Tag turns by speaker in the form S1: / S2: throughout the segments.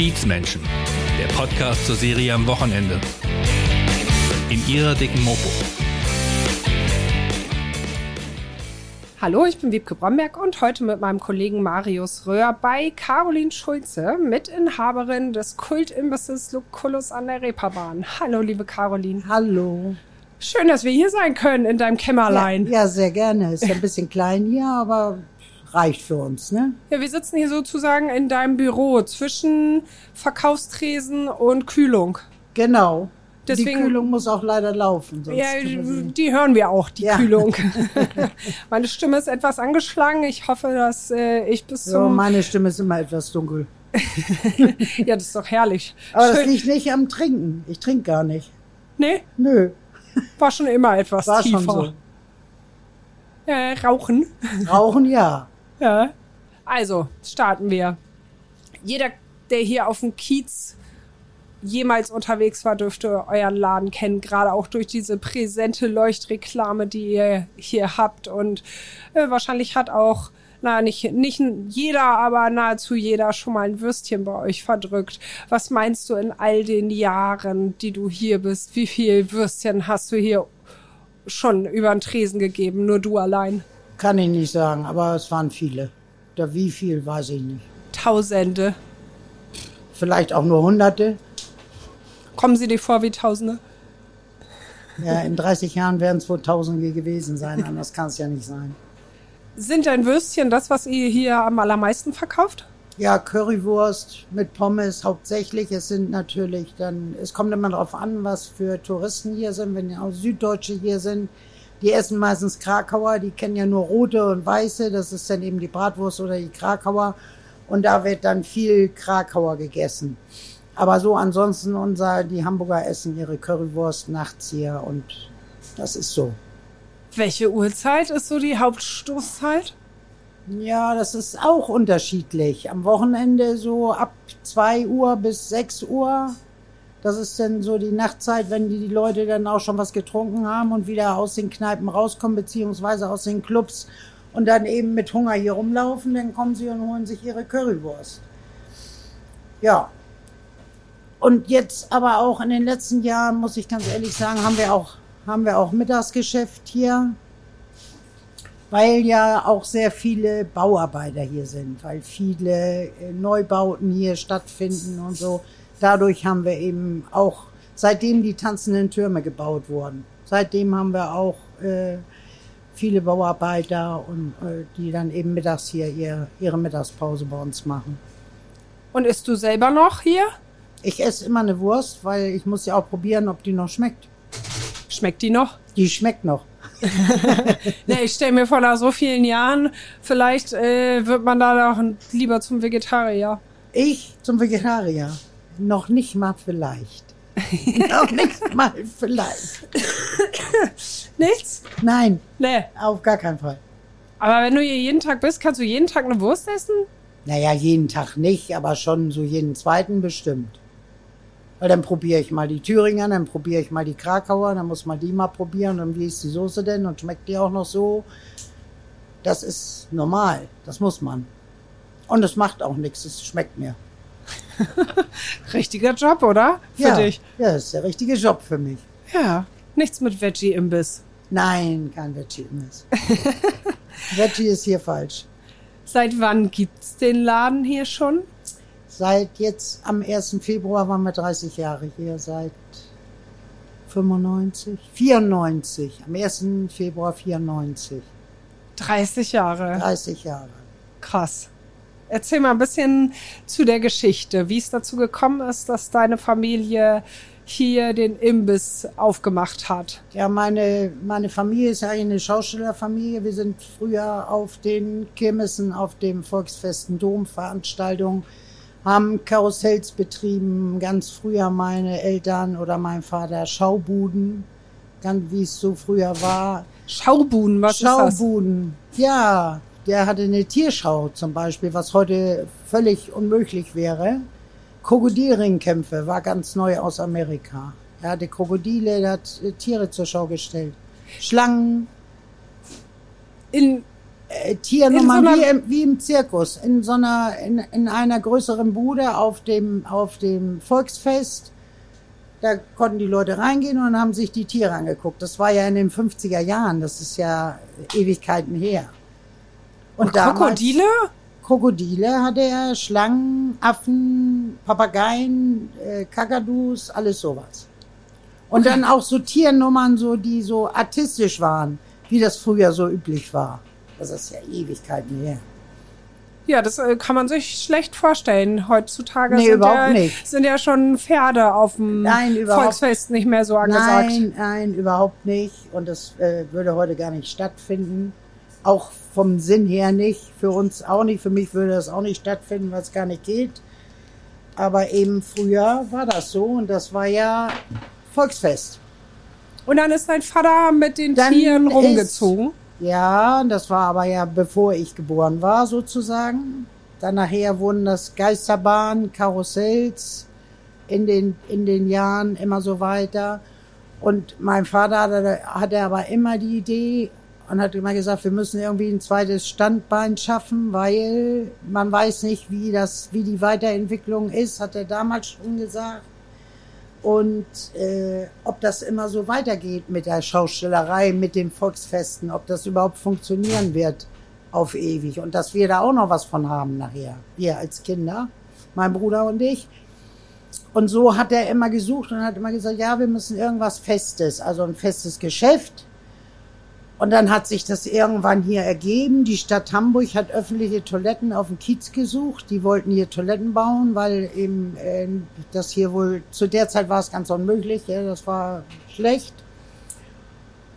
S1: Kiezmenschen, der Podcast zur Serie am Wochenende. In ihrer dicken Mopo.
S2: Hallo, ich bin Wiebke Bromberg und heute mit meinem Kollegen Marius Röhr bei Caroline Schulze, Mitinhaberin des Kultimbisses Lucullus an der Reeperbahn. Hallo, liebe Caroline.
S3: Hallo.
S2: Schön, dass wir hier sein können in deinem Kämmerlein.
S3: Ja, ja sehr gerne. Ist ja ein bisschen klein hier, aber reicht für uns, ne?
S2: Ja, wir sitzen hier sozusagen in deinem Büro zwischen Verkaufstresen und Kühlung.
S3: Genau.
S2: Deswegen-
S3: die Kühlung muss auch leider laufen.
S2: Ja, die hören wir auch, die
S3: Ja.
S2: Kühlung. Meine Stimme ist etwas angeschlagen. Ich hoffe, dass äh, ich bis
S3: ja,
S2: zum...
S3: meine Stimme ist immer etwas dunkel.
S2: Ja, das ist doch herrlich.
S3: Aber das
S2: Schön.
S3: liegt nicht am Trinken. Ich trinke gar nicht.
S2: Nee,
S3: Nö,
S2: war schon immer etwas
S3: war
S2: tiefer.
S3: schon so.
S2: Äh, rauchen.
S3: Rauchen ja.
S2: Ja. Also, starten wir. Jeder, der hier auf dem Kiez jemals unterwegs war, dürfte euren Laden kennen, gerade auch durch diese präsente Leuchtreklame, die ihr hier habt. Und äh, wahrscheinlich hat auch, na, nicht, nicht jeder, aber nahezu jeder schon mal ein Würstchen bei euch verdrückt. Was meinst du in all den Jahren, die du hier bist? Wie viel Würstchen hast du hier schon über den Tresen gegeben? Nur du allein?
S3: Kann ich nicht sagen, aber es waren viele. Da wie viel, weiß ich nicht.
S2: Tausende.
S3: Vielleicht auch nur Hunderte.
S2: Kommen sie dir vor wie Tausende?
S3: Ja, in 30 Jahren werden es wohl Tausende gewesen sein. Anders kann es ja nicht sein.
S2: Sind dein Würstchen das, was ihr hier am allermeisten verkauft?
S3: Ja, Currywurst mit Pommes hauptsächlich. Es sind natürlich dann, es kommt immer darauf an, was für Touristen hier sind. Wenn auch Süddeutsche hier sind, die essen meistens Krakauer, die kennen ja nur rote und weiße. Das ist dann eben die Bratwurst oder die Krakauer. Und da wird dann viel Krakauer gegessen. Aber so ansonsten unser, die Hamburger essen ihre Currywurst nachts hier und das ist so.
S2: Welche Uhrzeit ist so die Hauptstoßzeit?
S3: Ja, das ist auch unterschiedlich. Am Wochenende so ab 2 Uhr bis 6 Uhr. Das ist dann so die Nachtzeit, wenn die, die Leute dann auch schon was getrunken haben und wieder aus den Kneipen rauskommen, beziehungsweise aus den Clubs und dann eben mit Hunger hier rumlaufen, dann kommen sie und holen sich ihre Currywurst. Ja. Und jetzt aber auch in den letzten Jahren, muss ich ganz ehrlich sagen, haben wir auch, haben wir auch Mittagsgeschäft hier weil ja auch sehr viele Bauarbeiter hier sind, weil viele äh, Neubauten hier stattfinden und so. Dadurch haben wir eben auch, seitdem die tanzenden Türme gebaut wurden, seitdem haben wir auch äh, viele Bauarbeiter und äh, die dann eben mittags hier ihr, ihre Mittagspause bei uns machen.
S2: Und isst du selber noch hier?
S3: Ich esse immer eine Wurst, weil ich muss ja auch probieren, ob die noch schmeckt.
S2: Schmeckt die noch?
S3: Die schmeckt noch.
S2: ne, ich stelle mir vor, nach so vielen Jahren, vielleicht äh, wird man da doch lieber zum Vegetarier.
S3: Ich zum Vegetarier. Noch nicht mal vielleicht. noch nicht mal vielleicht.
S2: Nichts?
S3: Nein,
S2: Ne.
S3: auf gar keinen Fall.
S2: Aber wenn du hier jeden Tag bist, kannst du jeden Tag eine Wurst essen?
S3: Naja, jeden Tag nicht, aber schon so jeden zweiten bestimmt. Weil dann probiere ich mal die Thüringer, dann probiere ich mal die Krakauer, dann muss man die mal probieren und wie ist die Soße denn und schmeckt die auch noch so. Das ist normal, das muss man. Und es macht auch nichts, es schmeckt mir.
S2: Richtiger Job, oder? Für
S3: ja,
S2: dich.
S3: Ja, das ist der richtige Job für mich.
S2: Ja. Nichts mit Veggie-Imbiss.
S3: Nein, kein Veggie-Imbiss. Veggie ist hier falsch.
S2: Seit wann gibt's den Laden hier schon?
S3: Seit jetzt am 1. Februar waren wir 30 Jahre hier, seit 95, 94, am 1. Februar 94,
S2: 30 Jahre.
S3: 30 Jahre.
S2: Krass. Erzähl mal ein bisschen zu der Geschichte, wie es dazu gekommen ist, dass deine Familie hier den Imbiss aufgemacht hat.
S3: Ja, meine, meine Familie ist ja eigentlich eine Schauspielerfamilie. Wir sind früher auf den Kirmessen, auf dem Volksfesten Domveranstaltungen, haben Karussells betrieben. Ganz früher meine Eltern oder mein Vater Schaubuden, ganz wie es so früher war.
S2: Schaubuden, was ist das?
S3: Schaubuden, ja, der hatte eine Tierschau zum Beispiel, was heute völlig unmöglich wäre. Krokodilringkämpfe war ganz neu aus Amerika. Er hatte Krokodile, er hat äh, Tiere zur Schau gestellt. Schlangen,
S2: In
S3: äh, Tiernummern
S2: so
S3: wie, im, wie im Zirkus, in so einer, in, in einer größeren Bude auf dem, auf dem Volksfest. Da konnten die Leute reingehen und haben sich die Tiere angeguckt. Das war ja in den 50er Jahren, das ist ja Ewigkeiten her.
S2: Und Krokodile?
S3: Krokodile hatte er, Schlangen, Affen, Papageien, äh, Kakadus, alles sowas. Und dann auch so Tiernummern, so, die so artistisch waren, wie das früher so üblich war. Das ist ja Ewigkeiten her.
S2: Ja, das äh, kann man sich schlecht vorstellen. Heutzutage
S3: Nee,
S2: sind,
S3: überhaupt
S2: ja,
S3: nicht.
S2: sind ja schon Pferde auf dem
S3: Nein,
S2: Volksfest nicht mehr so angesagt.
S3: Nein, nein, überhaupt nicht. Und das äh, würde heute gar nicht stattfinden. Auch vom Sinn her nicht. Für uns auch nicht. Für mich würde das auch nicht stattfinden, weil es gar nicht geht. Aber eben früher war das so und das war ja Volksfest.
S2: Und dann ist dein Vater mit den
S3: Dann
S2: Tieren
S3: ist-
S2: rumgezogen.
S3: Ja, das war aber ja bevor ich geboren war, sozusagen. Dann nachher wurden das Geisterbahnen, Karussells in den, in den Jahren immer so weiter. Und mein Vater hatte, hatte aber immer die Idee und hat immer gesagt, wir müssen irgendwie ein zweites Standbein schaffen, weil man weiß nicht, wie das, wie die Weiterentwicklung ist, hat er damals schon gesagt. Und äh, ob das immer so weitergeht mit der Schaustellerei, mit den Volksfesten, ob das überhaupt funktionieren wird auf ewig und dass wir da auch noch was von haben nachher, wir als Kinder, mein Bruder und ich. Und so hat er immer gesucht und hat immer gesagt, ja, wir müssen irgendwas Festes, also ein festes Geschäft. Und dann hat sich das irgendwann hier ergeben. Die Stadt Hamburg hat öffentliche Toiletten auf dem Kiez gesucht. Die wollten hier Toiletten bauen, weil eben äh, das hier wohl zu der Zeit war es ganz unmöglich. Ja, das war schlecht.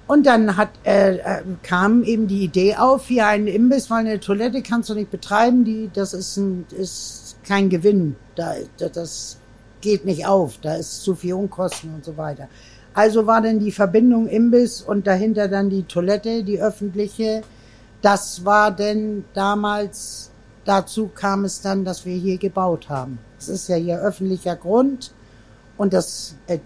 S3: Und dann hat äh, äh, kam eben die Idee auf, hier einen Imbiss, weil eine Toilette kannst du nicht betreiben. Die das ist ein, ist kein Gewinn. Da da- das geht nicht auf. Da ist zu viel Unkosten und so weiter. Also war dann die Verbindung Imbiss und dahinter dann die Toilette, die öffentliche. Das war denn damals, dazu kam es dann, dass wir hier gebaut haben. Es ist ja hier öffentlicher Grund und das, äh,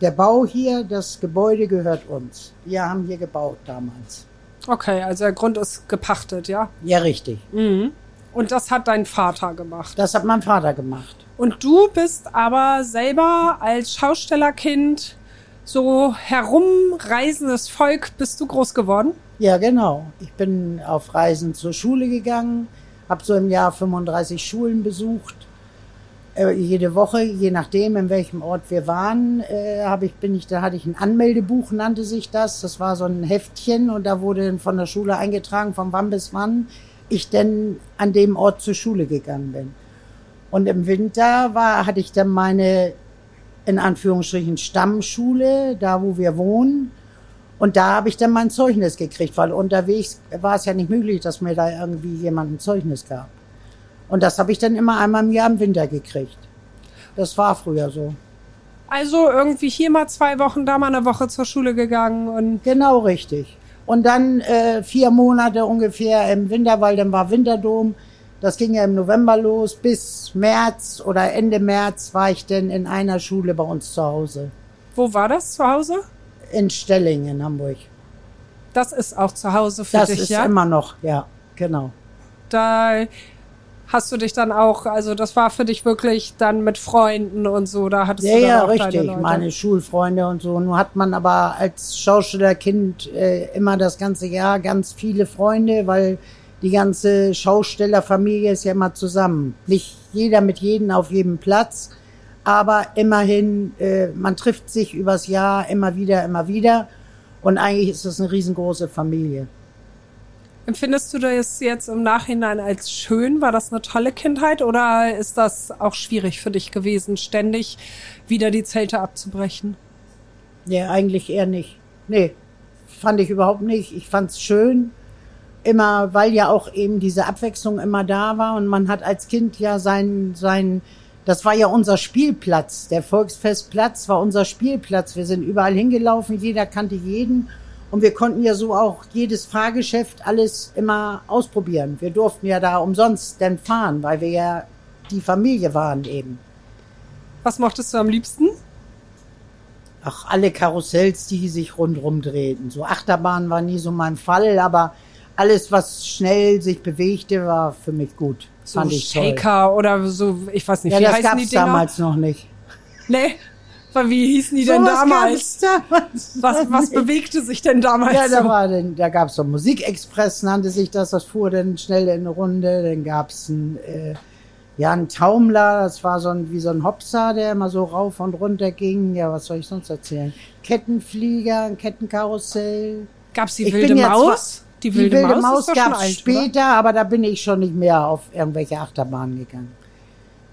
S3: der Bau hier, das Gebäude gehört uns. Wir haben hier gebaut damals.
S2: Okay, also der Grund ist gepachtet, ja?
S3: Ja, richtig.
S2: Mhm. Und das hat dein Vater gemacht.
S3: Das hat mein Vater gemacht.
S2: Und du bist aber selber als Schaustellerkind so herumreisendes Volk bist du groß geworden?
S3: Ja, genau. Ich bin auf Reisen zur Schule gegangen, habe so im Jahr 35 Schulen besucht. Äh, jede Woche, je nachdem, in welchem Ort wir waren, äh, ich, bin ich, da hatte ich ein Anmeldebuch, nannte sich das. Das war so ein Heftchen und da wurde von der Schule eingetragen, von wann bis wann ich denn an dem Ort zur Schule gegangen bin. Und im Winter war, hatte ich dann meine, in Anführungsstrichen, Stammschule, da wo wir wohnen. Und da habe ich dann mein Zeugnis gekriegt, weil unterwegs war es ja nicht möglich, dass mir da irgendwie jemand ein Zeugnis gab. Und das habe ich dann immer einmal im Jahr im Winter gekriegt. Das war früher so.
S2: Also irgendwie hier mal zwei Wochen, da mal eine Woche zur Schule gegangen und
S3: Genau richtig. Und dann äh, vier Monate ungefähr im Winter, weil dann war Winterdom. Das ging ja im November los. Bis März oder Ende März war ich dann in einer Schule bei uns zu Hause.
S2: wo war das zu Hause?
S3: In Stelling in Hamburg.
S2: Das ist auch zu Hause für
S3: Das
S2: dich,
S3: ist
S2: ja?
S3: immer noch, ja, genau.
S2: Da hast du dich dann auch, also das war für dich wirklich dann mit Freunden und so, da hattest
S3: Ja,
S2: du dann
S3: ja,
S2: auch deine
S3: richtig.
S2: Leute.
S3: Meine Schulfreunde und so. Nun hat man aber als Schaustellerkind äh, immer das ganze Jahr ganz viele Freunde, weil die ganze Schaustellerfamilie ist ja immer zusammen. Nicht jeder mit jedem auf jedem Platz, aber immerhin, äh, man trifft sich übers Jahr immer wieder, immer wieder. Und eigentlich ist das eine riesengroße Familie.
S2: Empfindest du das jetzt im Nachhinein als schön? War das eine tolle Kindheit oder ist das auch schwierig für dich gewesen, ständig wieder die Zelte abzubrechen?
S3: Ja, eigentlich eher nicht. Nee, fand ich überhaupt nicht. Ich fand's schön. Immer, weil ja auch eben diese Abwechslung immer da war und man hat als Kind ja sein, sein, das war ja unser Spielplatz. Der Volksfestplatz war unser Spielplatz. Wir sind überall hingelaufen, jeder kannte jeden und wir konnten ja so auch jedes Fahrgeschäft alles immer ausprobieren. Wir durften ja da umsonst denn fahren, weil wir ja die Familie waren eben.
S2: Was mochtest du am liebsten?
S3: Ach, alle Karussells, die sich rundrum drehten. So Achterbahn war nie so mein Fall, aber alles, was schnell sich bewegte, war für mich gut.
S2: So
S3: Fand ich toll.
S2: Shaker oder so, ich weiß nicht,
S3: Ja,
S2: wie
S3: das
S2: heißen die
S3: gab's
S2: Dinger?
S3: damals noch nicht.
S2: Nee, wie hießen die denn
S3: Sowas
S2: damals?
S3: damals
S2: Was, was bewegte sich denn damals
S3: Ja, da
S2: so?
S3: war denn, da gab's so Musikexpress, nannte sich das, das fuhr dann schnell in eine Runde. Dann gab's ein, äh, ja, ein Taumler, das war so ein, wie so ein Hopser, der immer so rauf und runter ging. Ja, was soll ich sonst erzählen? Kettenflieger, ein Kettenkarussell.
S2: Gab's die
S3: Ich
S2: wilde
S3: bin ja
S2: Maus?
S3: Die wilde, Maus,
S2: schon
S3: gab's
S2: alt,
S3: später, aber da bin ich schon nicht mehr auf irgendwelche Achterbahnen gegangen.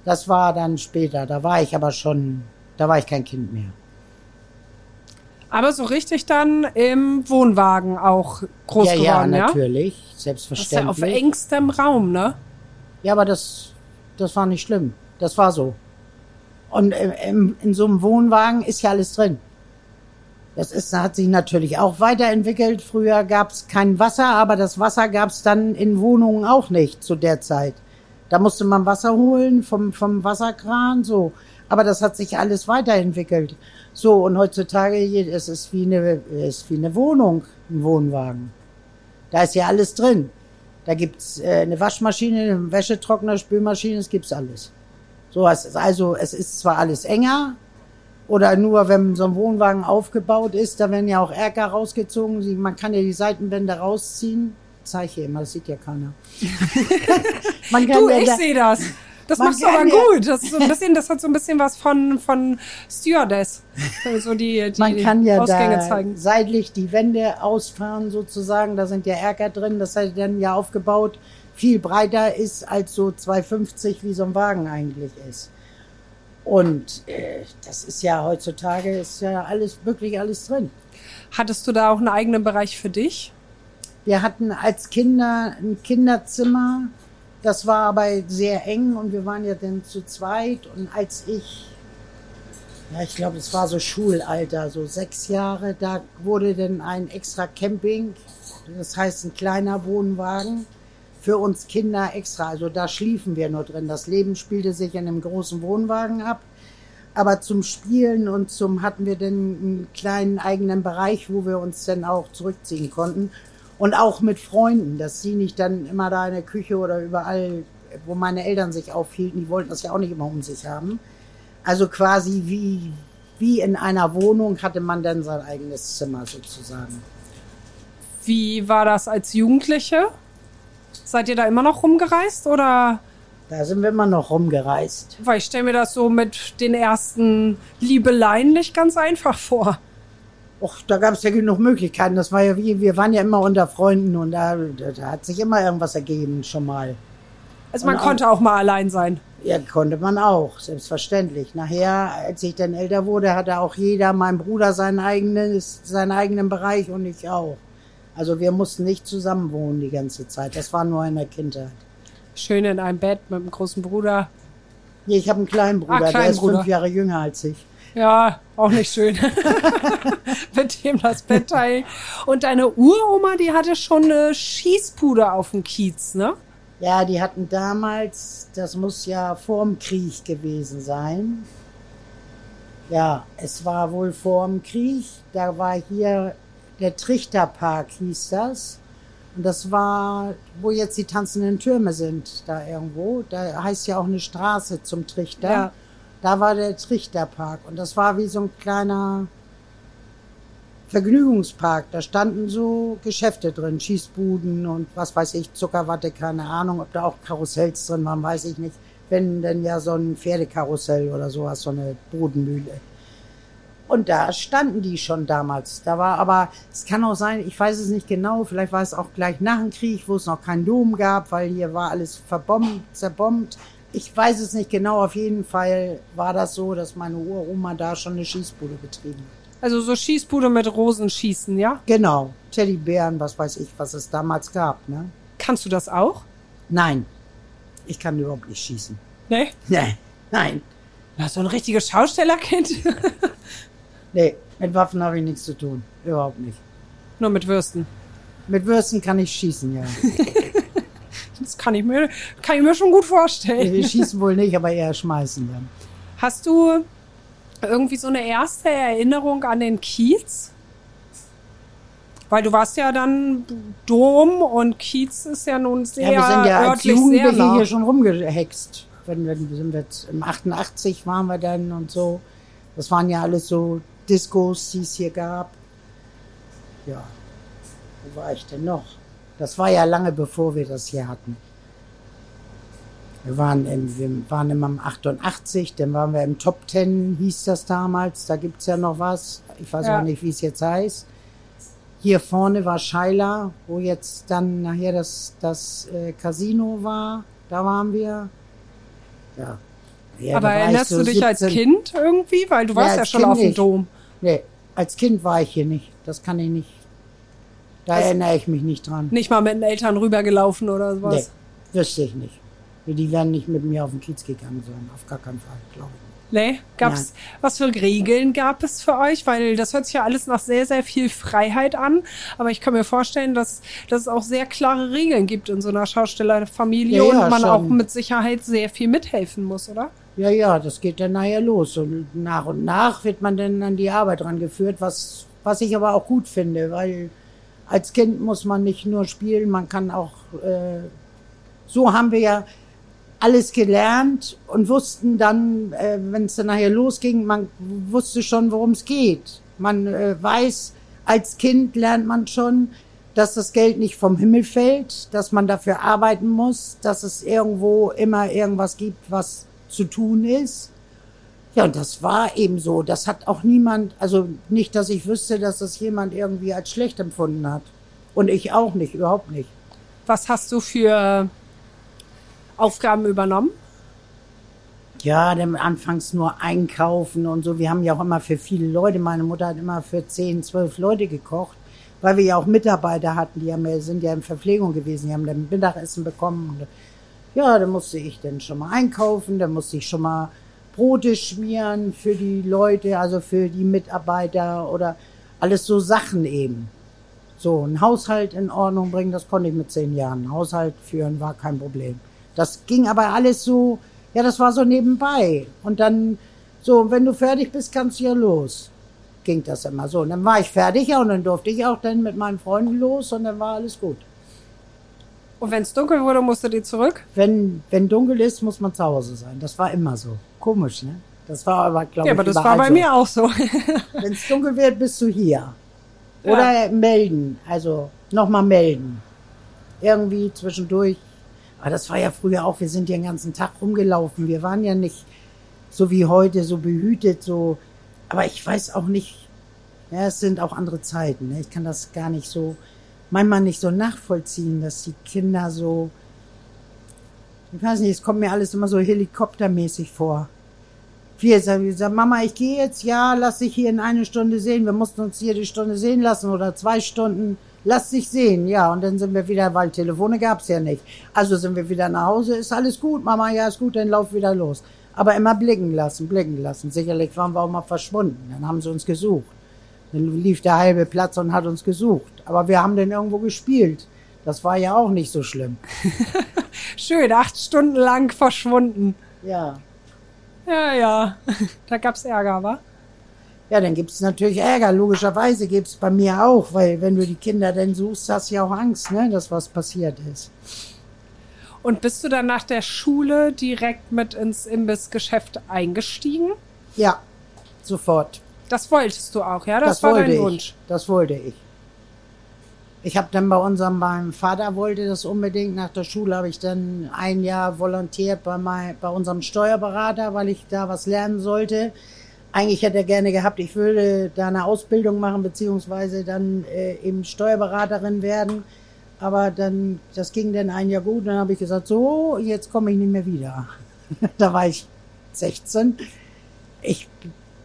S3: Das war dann später, da war ich aber schon, da war ich kein Kind mehr.
S2: Oder? Aber so richtig dann im Wohnwagen auch groß
S3: ja, ja,
S2: geworden, ja?
S3: natürlich,
S2: Das ist ja
S3: selbstverständlich.
S2: auf engstem Raum, ne?
S3: Ja, aber das, das war nicht schlimm. Das war so. Und im, im, in so einem Wohnwagen ist ja alles drin. Das ist, hat sich natürlich auch weiterentwickelt. Früher gab es kein Wasser, aber das Wasser gab es dann in Wohnungen auch nicht zu der Zeit. Da musste man Wasser holen vom, vom Wasserkran, so. Aber das hat sich alles weiterentwickelt. So, und heutzutage, es ist wie eine, es ist wie eine Wohnung, ein Wohnwagen. Da ist ja alles drin. Da gibt's äh, eine Waschmaschine, einen Wäschetrockner, Spülmaschine, es gibt's alles. So, es ist also, es ist zwar alles enger, oder nur wenn so ein Wohnwagen aufgebaut ist, da werden ja auch Erker rausgezogen. Man kann ja die Seitenwände rausziehen. Zeig hier immer, das sieht ja keiner.
S2: Du,
S3: ja
S2: ich
S3: da,
S2: sehe das. Das machst du aber
S3: ja-
S2: gut. Das ist so ein bisschen, das hat so ein bisschen was von, von Stewardess. So die, die
S3: man kann ja
S2: Ausgänge
S3: da
S2: zeigen.
S3: seitlich die Wände ausfahren sozusagen. Da sind ja Erker drin. Das hat dann ja aufgebaut viel breiter ist als so 250 wie so ein Wagen eigentlich ist. Und äh, das ist ja heutzutage ist ja alles wirklich alles drin.
S2: Hattest du da auch einen eigenen Bereich für dich?
S3: Wir hatten als Kinder ein Kinderzimmer, das war aber sehr eng und wir waren ja dann zu zweit. Und als ich, ja, ich glaube, es war so Schulalter, so sechs Jahre, da wurde dann ein extra Camping, das heißt ein kleiner Wohnwagen, für uns Kinder extra. Also da schliefen wir nur drin. Das Leben spielte sich in einem großen Wohnwagen ab. Aber zum Spielen und zum hatten wir dann einen kleinen eigenen Bereich, wo wir uns dann auch zurückziehen konnten. Und auch mit Freunden, dass sie nicht dann immer da in der Küche oder überall, wo meine Eltern sich aufhielten, die wollten das ja auch nicht immer um sich haben. Also quasi wie, wie in einer Wohnung hatte man dann sein eigenes Zimmer sozusagen.
S2: Wie war das als Jugendliche? Seid ihr da immer noch rumgereist oder?
S3: Da sind wir immer noch rumgereist.
S2: Weil ich stelle mir das so mit den ersten Liebeleien nicht ganz einfach vor.
S3: Och, da gab es ja genug Möglichkeiten. Das war ja wie, wir waren ja immer unter Freunden und da, da, da hat sich immer irgendwas ergeben schon mal.
S2: Also man
S3: Und auch-
S2: konnte auch mal allein sein.
S3: Ja, konnte man auch, selbstverständlich. Nachher, als ich dann älter wurde, hatte auch jeder, mein Bruder seinen eigenen, seinen eigenen Bereich und ich auch. Also wir mussten nicht zusammen wohnen die ganze Zeit. Das war nur in der Kindheit.
S2: Schön in einem Bett mit einem großen Bruder.
S3: Nee, ich habe einen kleinen Bruder,
S2: Ah,
S3: der ist
S2: Bruder.
S3: fünf Jahre jünger als ich.
S2: Ja, auch nicht schön. mit dem das Bett teilen. Und deine Uroma, die hatte schon eine Schießpude auf dem Kiez, ne?
S3: Ja, die hatten damals, das muss ja vorm Krieg gewesen sein. Ja, es war wohl vorm Krieg. Da war hier der Trichterpark, hieß das. Und das war, wo jetzt die tanzenden Türme sind, da irgendwo. Da heißt ja auch eine Straße zum Trichter.
S2: Ja.
S3: Da war der Trichterpark. Und das war wie so ein kleiner Vergnügungspark. Da standen so Geschäfte drin, Schießbuden und was weiß ich, Zuckerwatte, keine Ahnung, ob da auch Karussells drin waren, weiß ich nicht. Wenn denn ja so ein Pferdekarussell oder sowas, so eine Bodenmühle. Und da standen die schon damals. Da war aber, es kann auch sein, ich weiß es nicht genau, vielleicht war es auch gleich nach dem Krieg, wo es noch keinen Dom gab, weil hier war alles verbombt, zerbombt. Ich weiß es nicht genau, auf jeden Fall war das so, dass meine Uroma da schon eine Schießbude betrieben hat.
S2: Also so Schießpude mit Rosenschießen, ja?
S3: Genau, Teddybären, was weiß ich, was es damals gab, ne?
S2: Kannst du das auch?
S3: Nein, ich kann überhaupt nicht schießen.
S2: Nee?
S3: Nee, nein,
S2: Na, so ein richtiges Schaustellerkind.
S3: nee, mit Waffen habe ich nichts zu tun, überhaupt nicht.
S2: Nur mit Würsten.
S3: Mit Würsten kann ich schießen, ja.
S2: Das kann ich mir, kann ich mir schon gut vorstellen.
S3: Wir schießen wohl nicht, aber eher schmeißen dann.
S2: Hast du irgendwie so eine erste Erinnerung an den Kiez? Weil du warst ja dann Dom und Kiez ist ja nun sehr
S3: Ja, wir sind ja als Jugendliche hier schon rumgehext. Wenn, wenn sind wir jetzt, im 88 waren wir dann und so. Das waren ja alles so Discos, die es hier gab. Ja, wo war ich denn noch? Das war ja lange bevor wir das hier hatten. Wir waren, im, wir waren immer im 88, dann waren wir im Top 10, hieß das damals. Da gibt's ja noch was. Ich weiß
S2: Ja.
S3: auch nicht, wie es jetzt heißt. Hier vorne war Scheiler, wo jetzt dann nachher das, das äh, Casino war. Da waren wir. Ja. ja
S2: Aber erinnerst
S3: so
S2: du dich als
S3: 17.
S2: Kind irgendwie? Weil du warst ja,
S3: als
S2: schon
S3: Kind
S2: auf dem. Dom.
S3: Nee, als Kind war ich hier nicht. Das kann ich nicht. Da
S2: Also-
S3: erinnere ich mich nicht dran.
S2: Nicht mal mit den Eltern rübergelaufen oder
S3: Nee,
S2: sowas.
S3: wüsste ich nicht. Die werden nicht mit mir auf den Kiez gegangen sein. Auf gar keinen Fall, glaube ich.
S2: Nee, gab's, was für Regeln gab es für euch? Weil das hört sich ja alles nach sehr, sehr viel Freiheit an. Aber ich kann mir vorstellen, dass, dass es auch sehr klare Regeln gibt in so einer Schaustellerfamilie
S3: Ja, ja,
S2: und man
S3: schon.
S2: auch mit Sicherheit sehr viel mithelfen muss, oder?
S3: Ja, ja, das geht dann nachher los. Und nach und nach wird man dann an die Arbeit rangeführt, was, was ich aber auch gut finde, weil als Kind muss man nicht nur spielen, man kann auch, äh, so haben wir ja alles gelernt und wussten dann, äh, wenn es dann nachher losging, man wusste schon, worum es geht. Man äh, weiß, als Kind lernt man schon, dass das Geld nicht vom Himmel fällt, dass man dafür arbeiten muss, dass es irgendwo immer irgendwas gibt, was zu tun ist. Ja, und das war eben so. Das hat auch niemand, also nicht, dass ich wüsste, dass das jemand irgendwie als schlecht empfunden hat. Und ich auch nicht, überhaupt nicht.
S2: Was hast du für Aufgaben übernommen?
S3: Ja, dann anfangs nur einkaufen und so. Wir haben ja auch immer für viele Leute, meine Mutter hat immer für zehn, zwölf Leute gekocht, weil wir ja auch Mitarbeiter hatten, die haben sind ja in Verpflegung gewesen, die haben dann Mittagessen bekommen. Ja, da musste ich dann schon mal einkaufen, da musste ich schon mal Brote schmieren für die Leute, also für die Mitarbeiter oder alles so Sachen eben. So, ein Haushalt in Ordnung bringen, das konnte ich mit zehn Jahren. Haushalt führen war kein Problem. Das ging aber alles so, ja, das war so nebenbei. Und dann, so, wenn du fertig bist, kannst du ja los. Ging das immer so. Und dann war ich fertig, ja, und dann durfte ich auch dann mit meinen Freunden los und dann war alles gut.
S2: Und wenn es dunkel wurde, musst du die zurück?
S3: Wenn, wenn dunkel ist, muss man zu Hause sein. Das war immer so. Komisch, ne? Das war aber, glaube
S2: Ja,
S3: ich,
S2: aber das war bei
S3: so.
S2: mir auch so.
S3: Wenn es dunkel wird, bist du hier. Oder melden. Also nochmal melden. Irgendwie zwischendurch. Aber das war ja früher auch, wir sind ja den ganzen Tag rumgelaufen. Wir waren ja nicht so wie heute, so behütet, so. Aber ich weiß auch nicht, ja, es sind auch andere Zeiten. Ne? Ich kann das gar nicht so, manchmal nicht so nachvollziehen, dass die Kinder so, ich weiß nicht, es kommt mir alles immer so helikoptermäßig vor. Wir sagen, Mama, ich gehe jetzt, ja, lass dich hier in eine Stunde sehen. Wir mussten uns hier die Stunde sehen lassen oder zwei Stunden. Lass dich sehen, ja. Und dann sind wir wieder, weil Telefone gab's ja nicht. Also sind wir wieder nach Hause. Ist alles gut, Mama, ja, ist gut, dann lauf wieder los. Aber immer blicken lassen, blicken lassen. Sicherlich waren wir auch mal verschwunden. Dann haben sie uns gesucht. Dann lief der halbe Platz und hat uns gesucht. Aber wir haben dann irgendwo gespielt. Das war ja auch nicht so schlimm.
S2: Schön, acht Stunden lang verschwunden.
S3: Ja.
S2: Ja, ja. Da gab's Ärger, wa?
S3: Ja, dann gibt's natürlich Ärger. Logischerweise gibt's bei mir auch, weil wenn du die Kinder dann suchst, hast du ja auch Angst, ne, dass was passiert ist.
S2: Und bist du dann nach der Schule direkt mit ins Imbissgeschäft eingestiegen?
S3: Ja, sofort.
S2: Das wolltest du auch, ja? Das, war
S3: wollte
S2: dein
S3: ich.
S2: Wunsch.
S3: Das wollte ich. Ich habe dann bei unserem, meinem Vater wollte das unbedingt. Nach der Schule habe ich dann ein Jahr volontiert bei, mein, bei unserem Steuerberater, weil ich da was lernen sollte. Eigentlich hätte er gerne gehabt, ich würde da eine Ausbildung machen, beziehungsweise dann äh, eben Steuerberaterin werden. Aber dann, das ging dann ein Jahr gut. Dann habe ich gesagt, so, jetzt komme ich nicht mehr wieder. da war ich 16. Ich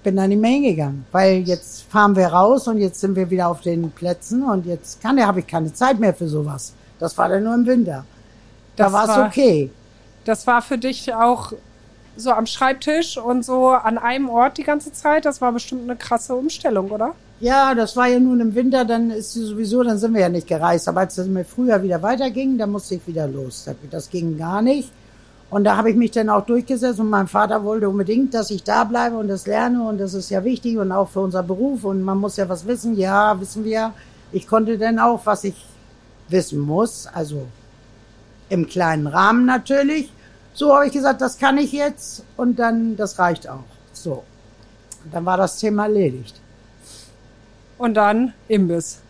S3: bin da nicht mehr hingegangen, weil jetzt fahren wir raus und jetzt sind wir wieder auf den Plätzen und jetzt kann, habe ich keine Zeit mehr für sowas. Das war dann nur im Winter. Da war es okay.
S2: Das war für dich auch so am Schreibtisch und so an einem Ort die ganze Zeit. Das war bestimmt eine krasse Umstellung, oder?
S3: Ja, das war ja nun im Winter, dann ist sie sowieso, dann sind wir ja nicht gereist. Aber als es mir früher wieder weiterging, dann musste ich wieder los. Das ging gar nicht. Und da habe ich mich dann auch durchgesetzt und mein Vater wollte unbedingt, dass ich da bleibe und das lerne und das ist ja wichtig und auch für unser Beruf und man muss ja was wissen. Ja, wissen wir. ich konnte dann auch, was ich wissen muss, also im kleinen Rahmen natürlich. So habe ich gesagt, das kann ich jetzt und dann, das reicht auch. So. Und dann war das Thema erledigt.
S2: Und dann Imbiss.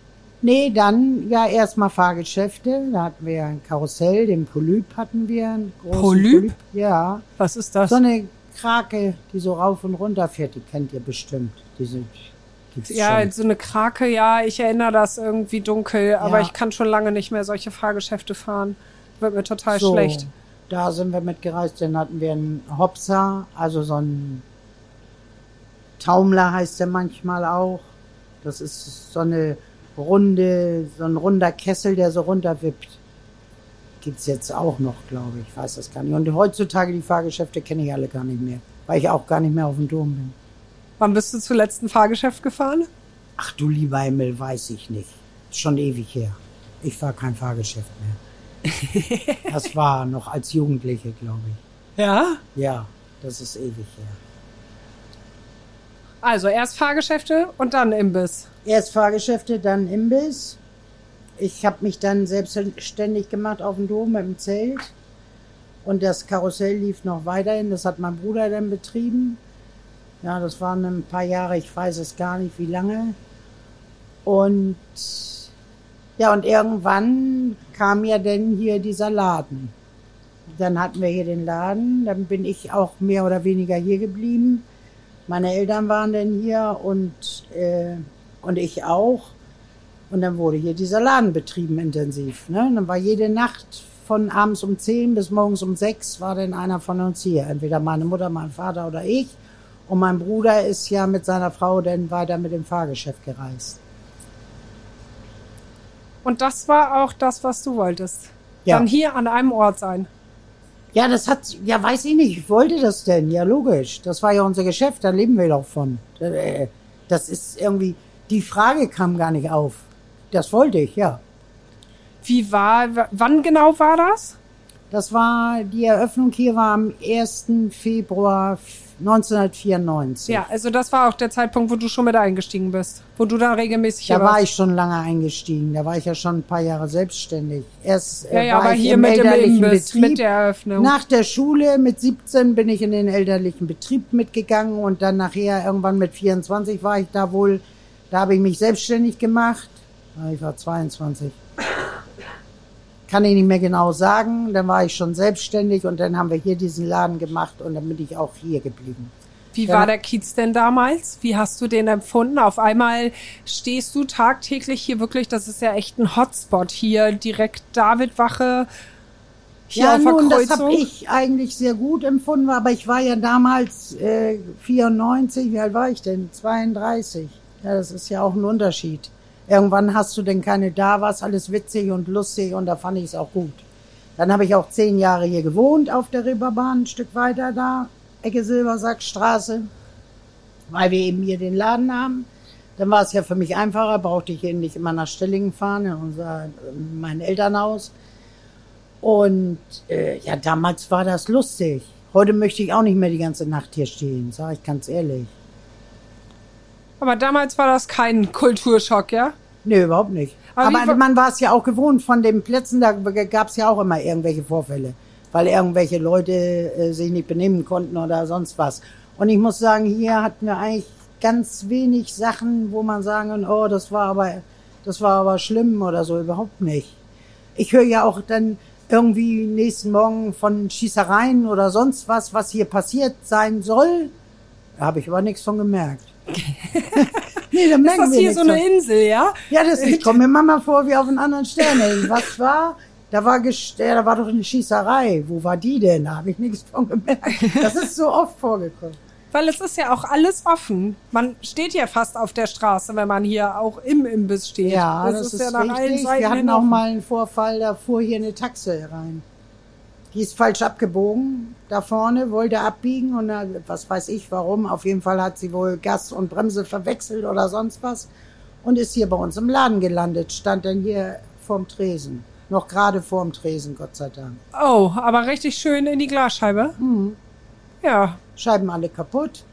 S3: Nee, dann ja erstmal Fahrgeschäfte. Da hatten wir ein Karussell, den Polyp hatten wir. Einen großen
S2: Polyp?
S3: Ja.
S2: Was ist das?
S3: So eine Krake, die so rauf und runter fährt, die kennt ihr bestimmt. Diese gibt's
S2: ja,
S3: schon.
S2: so eine Krake, ja, ich erinnere das irgendwie dunkel, aber
S3: Ja.
S2: ich kann schon lange nicht mehr solche Fahrgeschäfte fahren. Wird mir total
S3: so,
S2: schlecht.
S3: Da sind wir mitgereist. Dann hatten wir einen Hopser, also so ein Taumler heißt der manchmal auch. Das ist so eine runde, so ein runder Kessel, der so runterwippt. Gibt's jetzt auch noch, glaube ich. Ich weiß das gar nicht. Und heutzutage die Fahrgeschäfte kenne ich alle gar nicht mehr, weil ich auch gar nicht mehr auf dem Dom bin.
S2: Wann bist du zuletzt ein Fahrgeschäft gefahren?
S3: Ach du lieber Himmel, weiß ich nicht. Ist Schon ewig her. Ich fahr kein Fahrgeschäft mehr. Das war noch als Jugendliche, glaube ich.
S2: Ja.
S3: Ja, das ist ewig her.
S2: Also erst Fahrgeschäfte und dann Imbiss.
S3: Erst Fahrgeschäfte, dann Imbiss. Ich habe mich dann selbstständig gemacht auf dem Dom im Zelt. Und das Karussell lief noch weiterhin. Das hat mein Bruder dann betrieben. Ja, das waren ein paar Jahre, ich weiß es gar nicht, wie lange. Und ja, und irgendwann kam ja dann hier dieser Laden. Dann hatten wir hier den Laden, dann bin ich auch mehr oder weniger hier geblieben. Meine Eltern waren dann hier und, äh, und ich auch. Und dann wurde hier dieser Laden betrieben intensiv. Ne? Und dann war jede Nacht von abends um 10 bis morgens um 6 war dann einer von uns hier. Entweder meine Mutter, mein Vater oder ich. Und mein Bruder ist ja mit seiner Frau dann weiter mit dem Fahrgeschäft gereist.
S2: Und das war auch das, was du wolltest.
S3: Ja.
S2: Dann hier an einem Ort sein.
S3: Ja, das hat, ja, weiß ich nicht, ich wollte das denn, ja, logisch. Das war ja unser Geschäft, da leben wir doch von. Äh, Das ist irgendwie, die Frage kam gar nicht auf. Das wollte ich, ja.
S2: Wie war, wann genau war das?
S3: Das war, die Eröffnung hier war am 1. Februar 1994.
S2: Ja, also das war auch der Zeitpunkt, wo du schon mit eingestiegen bist. Wo du dann regelmäßig
S3: Da war ich schon lange eingestiegen. Da war ich ja schon ein paar Jahre selbstständig. Erst
S2: Ja,
S3: äh,
S2: ja,
S3: war
S2: aber
S3: ich
S2: hier
S3: im
S2: mit dem
S3: elterlichen
S2: Imbiss,
S3: Betrieb.
S2: mit der Eröffnung.
S3: Nach der Schule mit 17 bin ich in den elterlichen Betrieb mitgegangen und dann nachher irgendwann mit 24 war ich da wohl, da habe ich mich selbstständig gemacht. Ich war 22. Kann ich nicht mehr genau sagen. Dann war ich schon selbstständig und dann haben wir hier diesen Laden gemacht und dann bin ich auch hier geblieben.
S2: Wie war der Kiez denn damals? Wie hast du den empfunden? Auf einmal stehst du tagtäglich hier wirklich, das ist ja echt ein Hotspot hier, direkt Davidwache hier
S3: ja,
S2: auf der
S3: nun, das habe ich eigentlich sehr gut empfunden, aber ich war ja damals äh, 94, wie alt war ich denn? 32. Ja, das ist ja auch ein Unterschied. Irgendwann hast du denn keine da, war's alles witzig und lustig und da fand ich es auch gut. Dann habe ich auch zehn Jahre hier gewohnt auf der Reeperbahn, ein Stück weiter da, Ecke Silbersackstraße, weil wir eben hier den Laden haben. Dann war es ja für mich einfacher, brauchte ich eben nicht immer nach Stillingen fahren, in unser, in mein Elternhaus. Und äh, ja, damals war das lustig. Heute möchte ich auch nicht mehr die ganze Nacht hier stehen, sage ich ganz ehrlich.
S2: Aber damals war das kein Kulturschock, ja?
S3: Nee, überhaupt nicht.
S2: Aber
S3: Aber, man war es ja auch gewohnt von den Plätzen, da gab es ja auch immer irgendwelche Vorfälle, weil irgendwelche Leute äh, sich nicht benehmen konnten oder sonst was. Und ich muss sagen, hier hatten wir eigentlich ganz wenig Sachen, wo man sagen kann, oh, das war aber, das war aber schlimm oder so, überhaupt nicht. Ich höre ja auch dann irgendwie nächsten Morgen von Schießereien oder sonst was, was hier passiert sein soll. Da habe ich aber nichts von gemerkt. Nee, da
S2: Ist
S3: merken
S2: das
S3: wir
S2: hier so eine. Insel, ja?
S3: Ja, das, ich komme mir manchmal vor wie auf einen anderen Stern. Ey. Was war? Da war, ja, da war doch eine Schießerei. Wo war die denn? Da habe ich nichts von gemerkt. Das ist so oft vorgekommen.
S2: Weil es ist ja auch alles offen. Man steht ja fast auf der Straße, wenn man hier auch im Imbiss steht.
S3: Ja, das, ist,
S2: ja nach allen
S3: richtig.
S2: Seiten
S3: Wir hatten auch
S2: offen.
S3: mal einen Vorfall, da fuhr hier eine Taxe rein. Die ist falsch abgebogen da vorne, wollte abbiegen und da, was weiß ich warum. Auf jeden Fall hat sie wohl Gas und Bremse verwechselt oder sonst was und ist hier bei uns im Laden gelandet. Stand dann hier vorm Tresen. Noch gerade vorm Tresen, Gott sei Dank.
S2: Oh, aber richtig schön in die Glasscheibe.
S3: Mhm.
S2: Ja,
S3: Scheiben alle kaputt.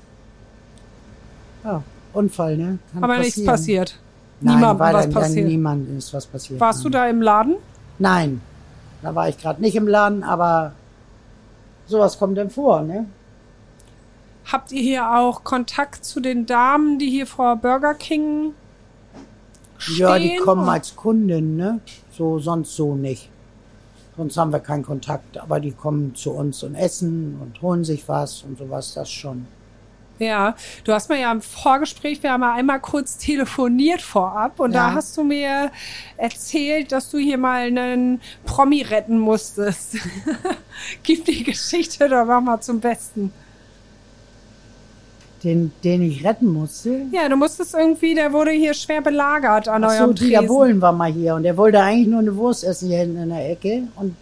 S3: Ja, Unfall, ne? Kann
S2: aber nichts passiert. niemandem was
S3: dann, dann
S2: passiert.
S3: niemandem ist was passiert.
S2: Warst du
S3: Nein.
S2: da im Laden?
S3: Nein, da war ich gerade nicht im Laden, aber sowas kommt denn vor, ne?
S2: Habt ihr hier auch Kontakt zu den Damen, die hier vor Burger King stehen?
S3: Ja, die kommen als Kunden, ne? So, sonst so nicht. Sonst haben wir keinen Kontakt, aber die kommen zu uns und essen und holen sich was und sowas, das schon.
S2: Ja, du hast mir ja im Vorgespräch, wir haben ja einmal kurz telefoniert vorab und da
S3: Ja.
S2: hast du mir erzählt, dass du hier mal einen Promi retten musstest. Gib die Geschichte doch mal zum Besten.
S3: Den, den ich retten musste.
S2: Ja, du musstest irgendwie, der wurde hier schwer belagert an
S3: Ach so,
S2: eurem
S3: Dieter
S2: Tresen.
S3: Bohlen war mal hier und er wollte eigentlich nur eine Wurst essen hier hinten in der Ecke. Und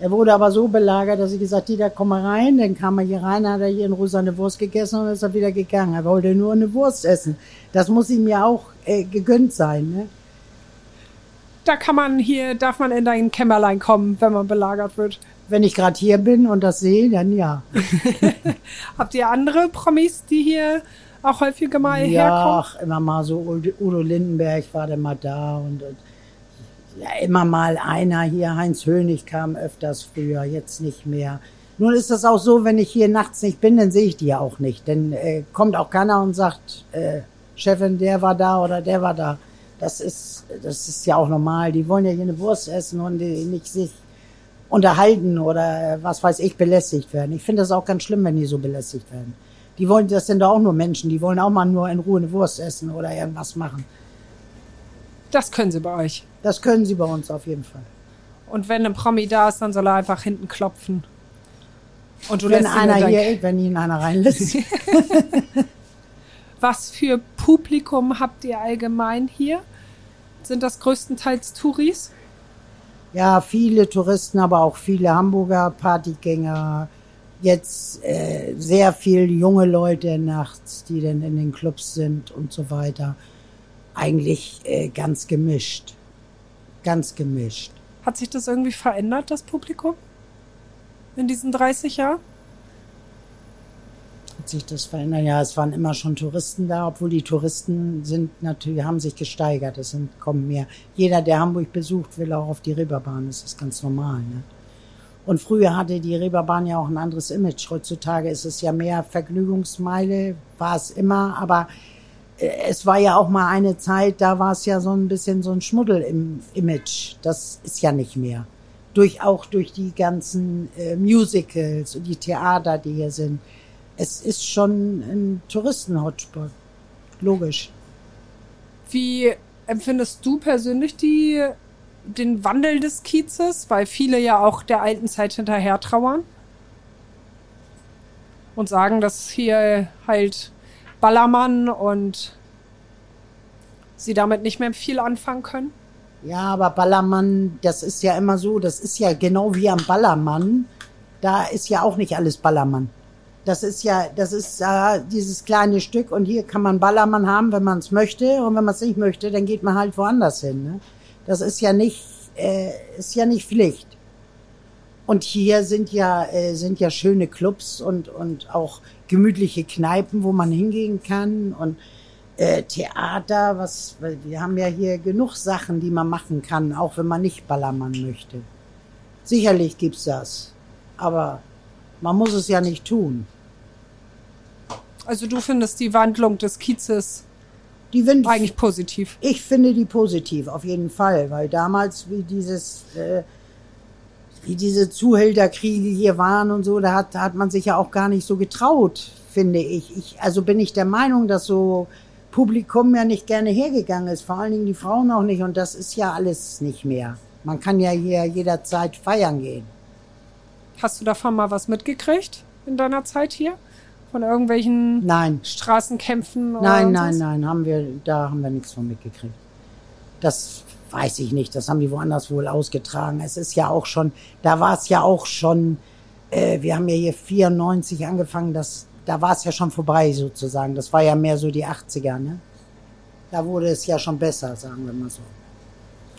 S3: er wurde aber so belagert, dass ich gesagt Dieter, komm mal rein. Dann kam er hier rein, hat er hier in Ruhe seine Wurst gegessen und ist er wieder gegangen. Er wollte nur eine Wurst essen. Das muss ihm ja auch äh, gegönnt sein. Ne?
S2: Da kann man hier, darf man in dein Kämmerlein kommen, wenn man belagert wird.
S3: Wenn ich gerade hier bin und das sehe, dann ja.
S2: Habt ihr andere Promis, die hier auch häufiger mal
S3: Ja,
S2: herkommen?
S3: ach, immer mal so Udo Udo Lindenberg war dann mal da und, und ja, immer mal einer hier, Heinz Hönig kam öfters früher, jetzt nicht mehr. Nun ist das auch so, wenn ich hier nachts nicht bin, dann sehe ich die ja auch nicht. Dann äh, kommt auch keiner und sagt, äh, Chefin, der war da oder der war da. Das ist, das ist ja auch normal. Die wollen ja hier eine Wurst essen und die nicht sich unterhalten oder äh, was weiß ich, belästigt werden. Ich finde das auch ganz schlimm, wenn die so belästigt werden. Die wollen, das sind doch auch nur Menschen, die wollen auch mal nur in Ruhe eine Wurst essen oder irgendwas machen.
S2: Das können sie bei euch.
S3: Das können sie bei uns auf jeden Fall.
S2: Und wenn ein Promi da ist, dann soll er einfach hinten klopfen. Und du
S3: wenn
S2: lässt ihn
S3: einer
S2: in dein-
S3: hier, wenn ihn einer reinlässt.
S2: Was für Publikum habt ihr allgemein hier? Sind das größtenteils Touris?
S3: ja, viele Touristen, aber auch viele Hamburger Partygänger. Jetzt äh, sehr viel junge Leute nachts, die dann in den Clubs sind und so weiter. Eigentlich äh, ganz gemischt. Ganz gemischt.
S2: Hat sich das irgendwie verändert, das Publikum? In diesen 30 Jahren?
S3: Hat sich das verändert? Ja, es waren immer schon Touristen da, obwohl die Touristen sind natürlich, haben sich gesteigert. Es sind, kommen mehr. Jeder, der Hamburg besucht, will auch auf die Reeperbahn. Das ist ganz normal, ne? Und früher hatte die Reeperbahn ja auch ein anderes Image. Heutzutage ist es ja mehr Vergnügungsmeile, war es immer, aber es war ja auch mal eine Zeit, da war es ja so ein bisschen so ein Schmuddel im Image. Das ist ja nicht mehr. Durch, auch durch die ganzen äh, Musicals und die Theater, die hier sind. Es ist schon ein Touristen-Hotspot. Logisch.
S2: Wie empfindest du persönlich die, den Wandel des Kiezes? Weil viele ja auch der alten Zeit hinterher trauern. Und sagen, dass hier halt Ballermann und sie damit nicht mehr viel anfangen können.
S3: Ja, aber Ballermann, das ist ja immer so, das ist ja genau wie am Ballermann. Da ist ja auch nicht alles Ballermann. Das ist ja, das ist äh, dieses kleine Stück und hier kann man Ballermann haben, wenn man es möchte und wenn man es nicht möchte, dann geht man halt woanders hin. Ne? Das ist ja nicht, äh, ist ja nicht Pflicht. Und hier sind ja, äh, sind ja schöne Clubs und, und auch gemütliche Kneipen, wo man hingehen kann und äh, Theater, was, wir haben ja hier genug Sachen, die man machen kann, auch wenn man nicht Ballermann möchte. Sicherlich gibt's das, aber man muss es ja nicht tun.
S2: Also du findest die Wandlung des Kiezes
S3: Die Wind
S2: eigentlich positiv.
S3: Ich finde die positiv, auf jeden Fall, weil damals, wie dieses, äh, wie diese Zuhälterkriege hier waren und so, da hat, da hat man sich ja auch gar nicht so getraut, finde ich. ich. Also bin ich der Meinung, dass so Publikum ja nicht gerne hergegangen ist, vor allen Dingen die Frauen auch nicht und das ist ja alles nicht mehr. Man kann ja hier jederzeit feiern gehen.
S2: Hast du davon mal was mitgekriegt in deiner Zeit hier? Von irgendwelchen
S3: Nein,
S2: Straßenkämpfen? Oder
S3: nein, nein, nein, haben wir, da haben wir nichts von mitgekriegt. Das weiß ich nicht, das haben die woanders wohl ausgetragen. Es ist ja auch schon, da war es ja auch schon, äh, wir haben ja hier 94 angefangen, das, da war es ja schon vorbei sozusagen. Das war ja mehr so die 80er, ne? Da wurde es ja schon besser, sagen wir mal so.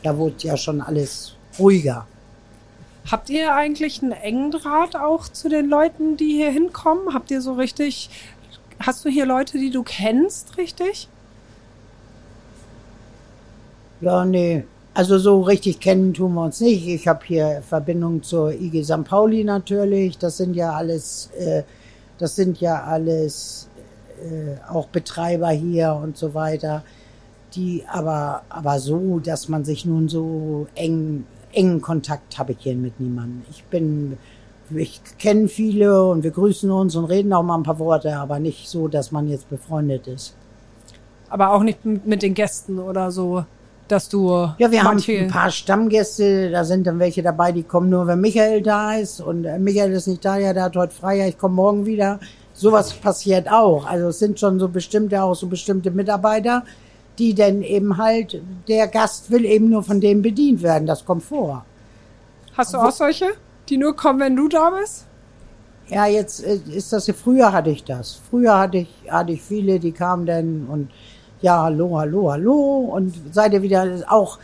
S3: Da wurde ja schon alles ruhiger.
S2: Habt ihr eigentlich einen engen Draht auch zu den Leuten, die hier hinkommen? Habt ihr so richtig, hast du hier Leute, die du kennst, richtig?
S3: Ja, nee. Also so richtig kennen tun wir uns nicht. Ich habe hier Verbindung zur IG St. Pauli natürlich. Das sind ja alles, äh, das sind ja alles äh, auch Betreiber hier und so weiter. Die aber, aber so, dass man sich nun so eng, engen Kontakt habe ich hier mit niemandem. Ich bin, ich kenne viele und wir grüßen uns und reden auch mal ein paar Worte, aber nicht so, dass man jetzt befreundet ist.
S2: Aber auch nicht mit den Gästen oder so dass du.
S3: Ja, wir haben ein paar Stammgäste, da sind dann welche dabei, die kommen nur, wenn Michael da ist und äh, Michael ist nicht da, ja, der hat heute frei, ja, ich komme morgen wieder. Sowas passiert auch. Also es sind schon so bestimmte, auch so bestimmte Mitarbeiter, die denn eben halt, der Gast will eben nur von dem bedient werden. Das kommt vor.
S2: Hast du auch solche, die nur kommen, wenn du da bist?
S3: Ja, jetzt äh, ist das, früher hatte ich das. Früher hatte ich, hatte ich viele, die kamen dann und ja, hallo, hallo, hallo. Und seid ihr wieder auch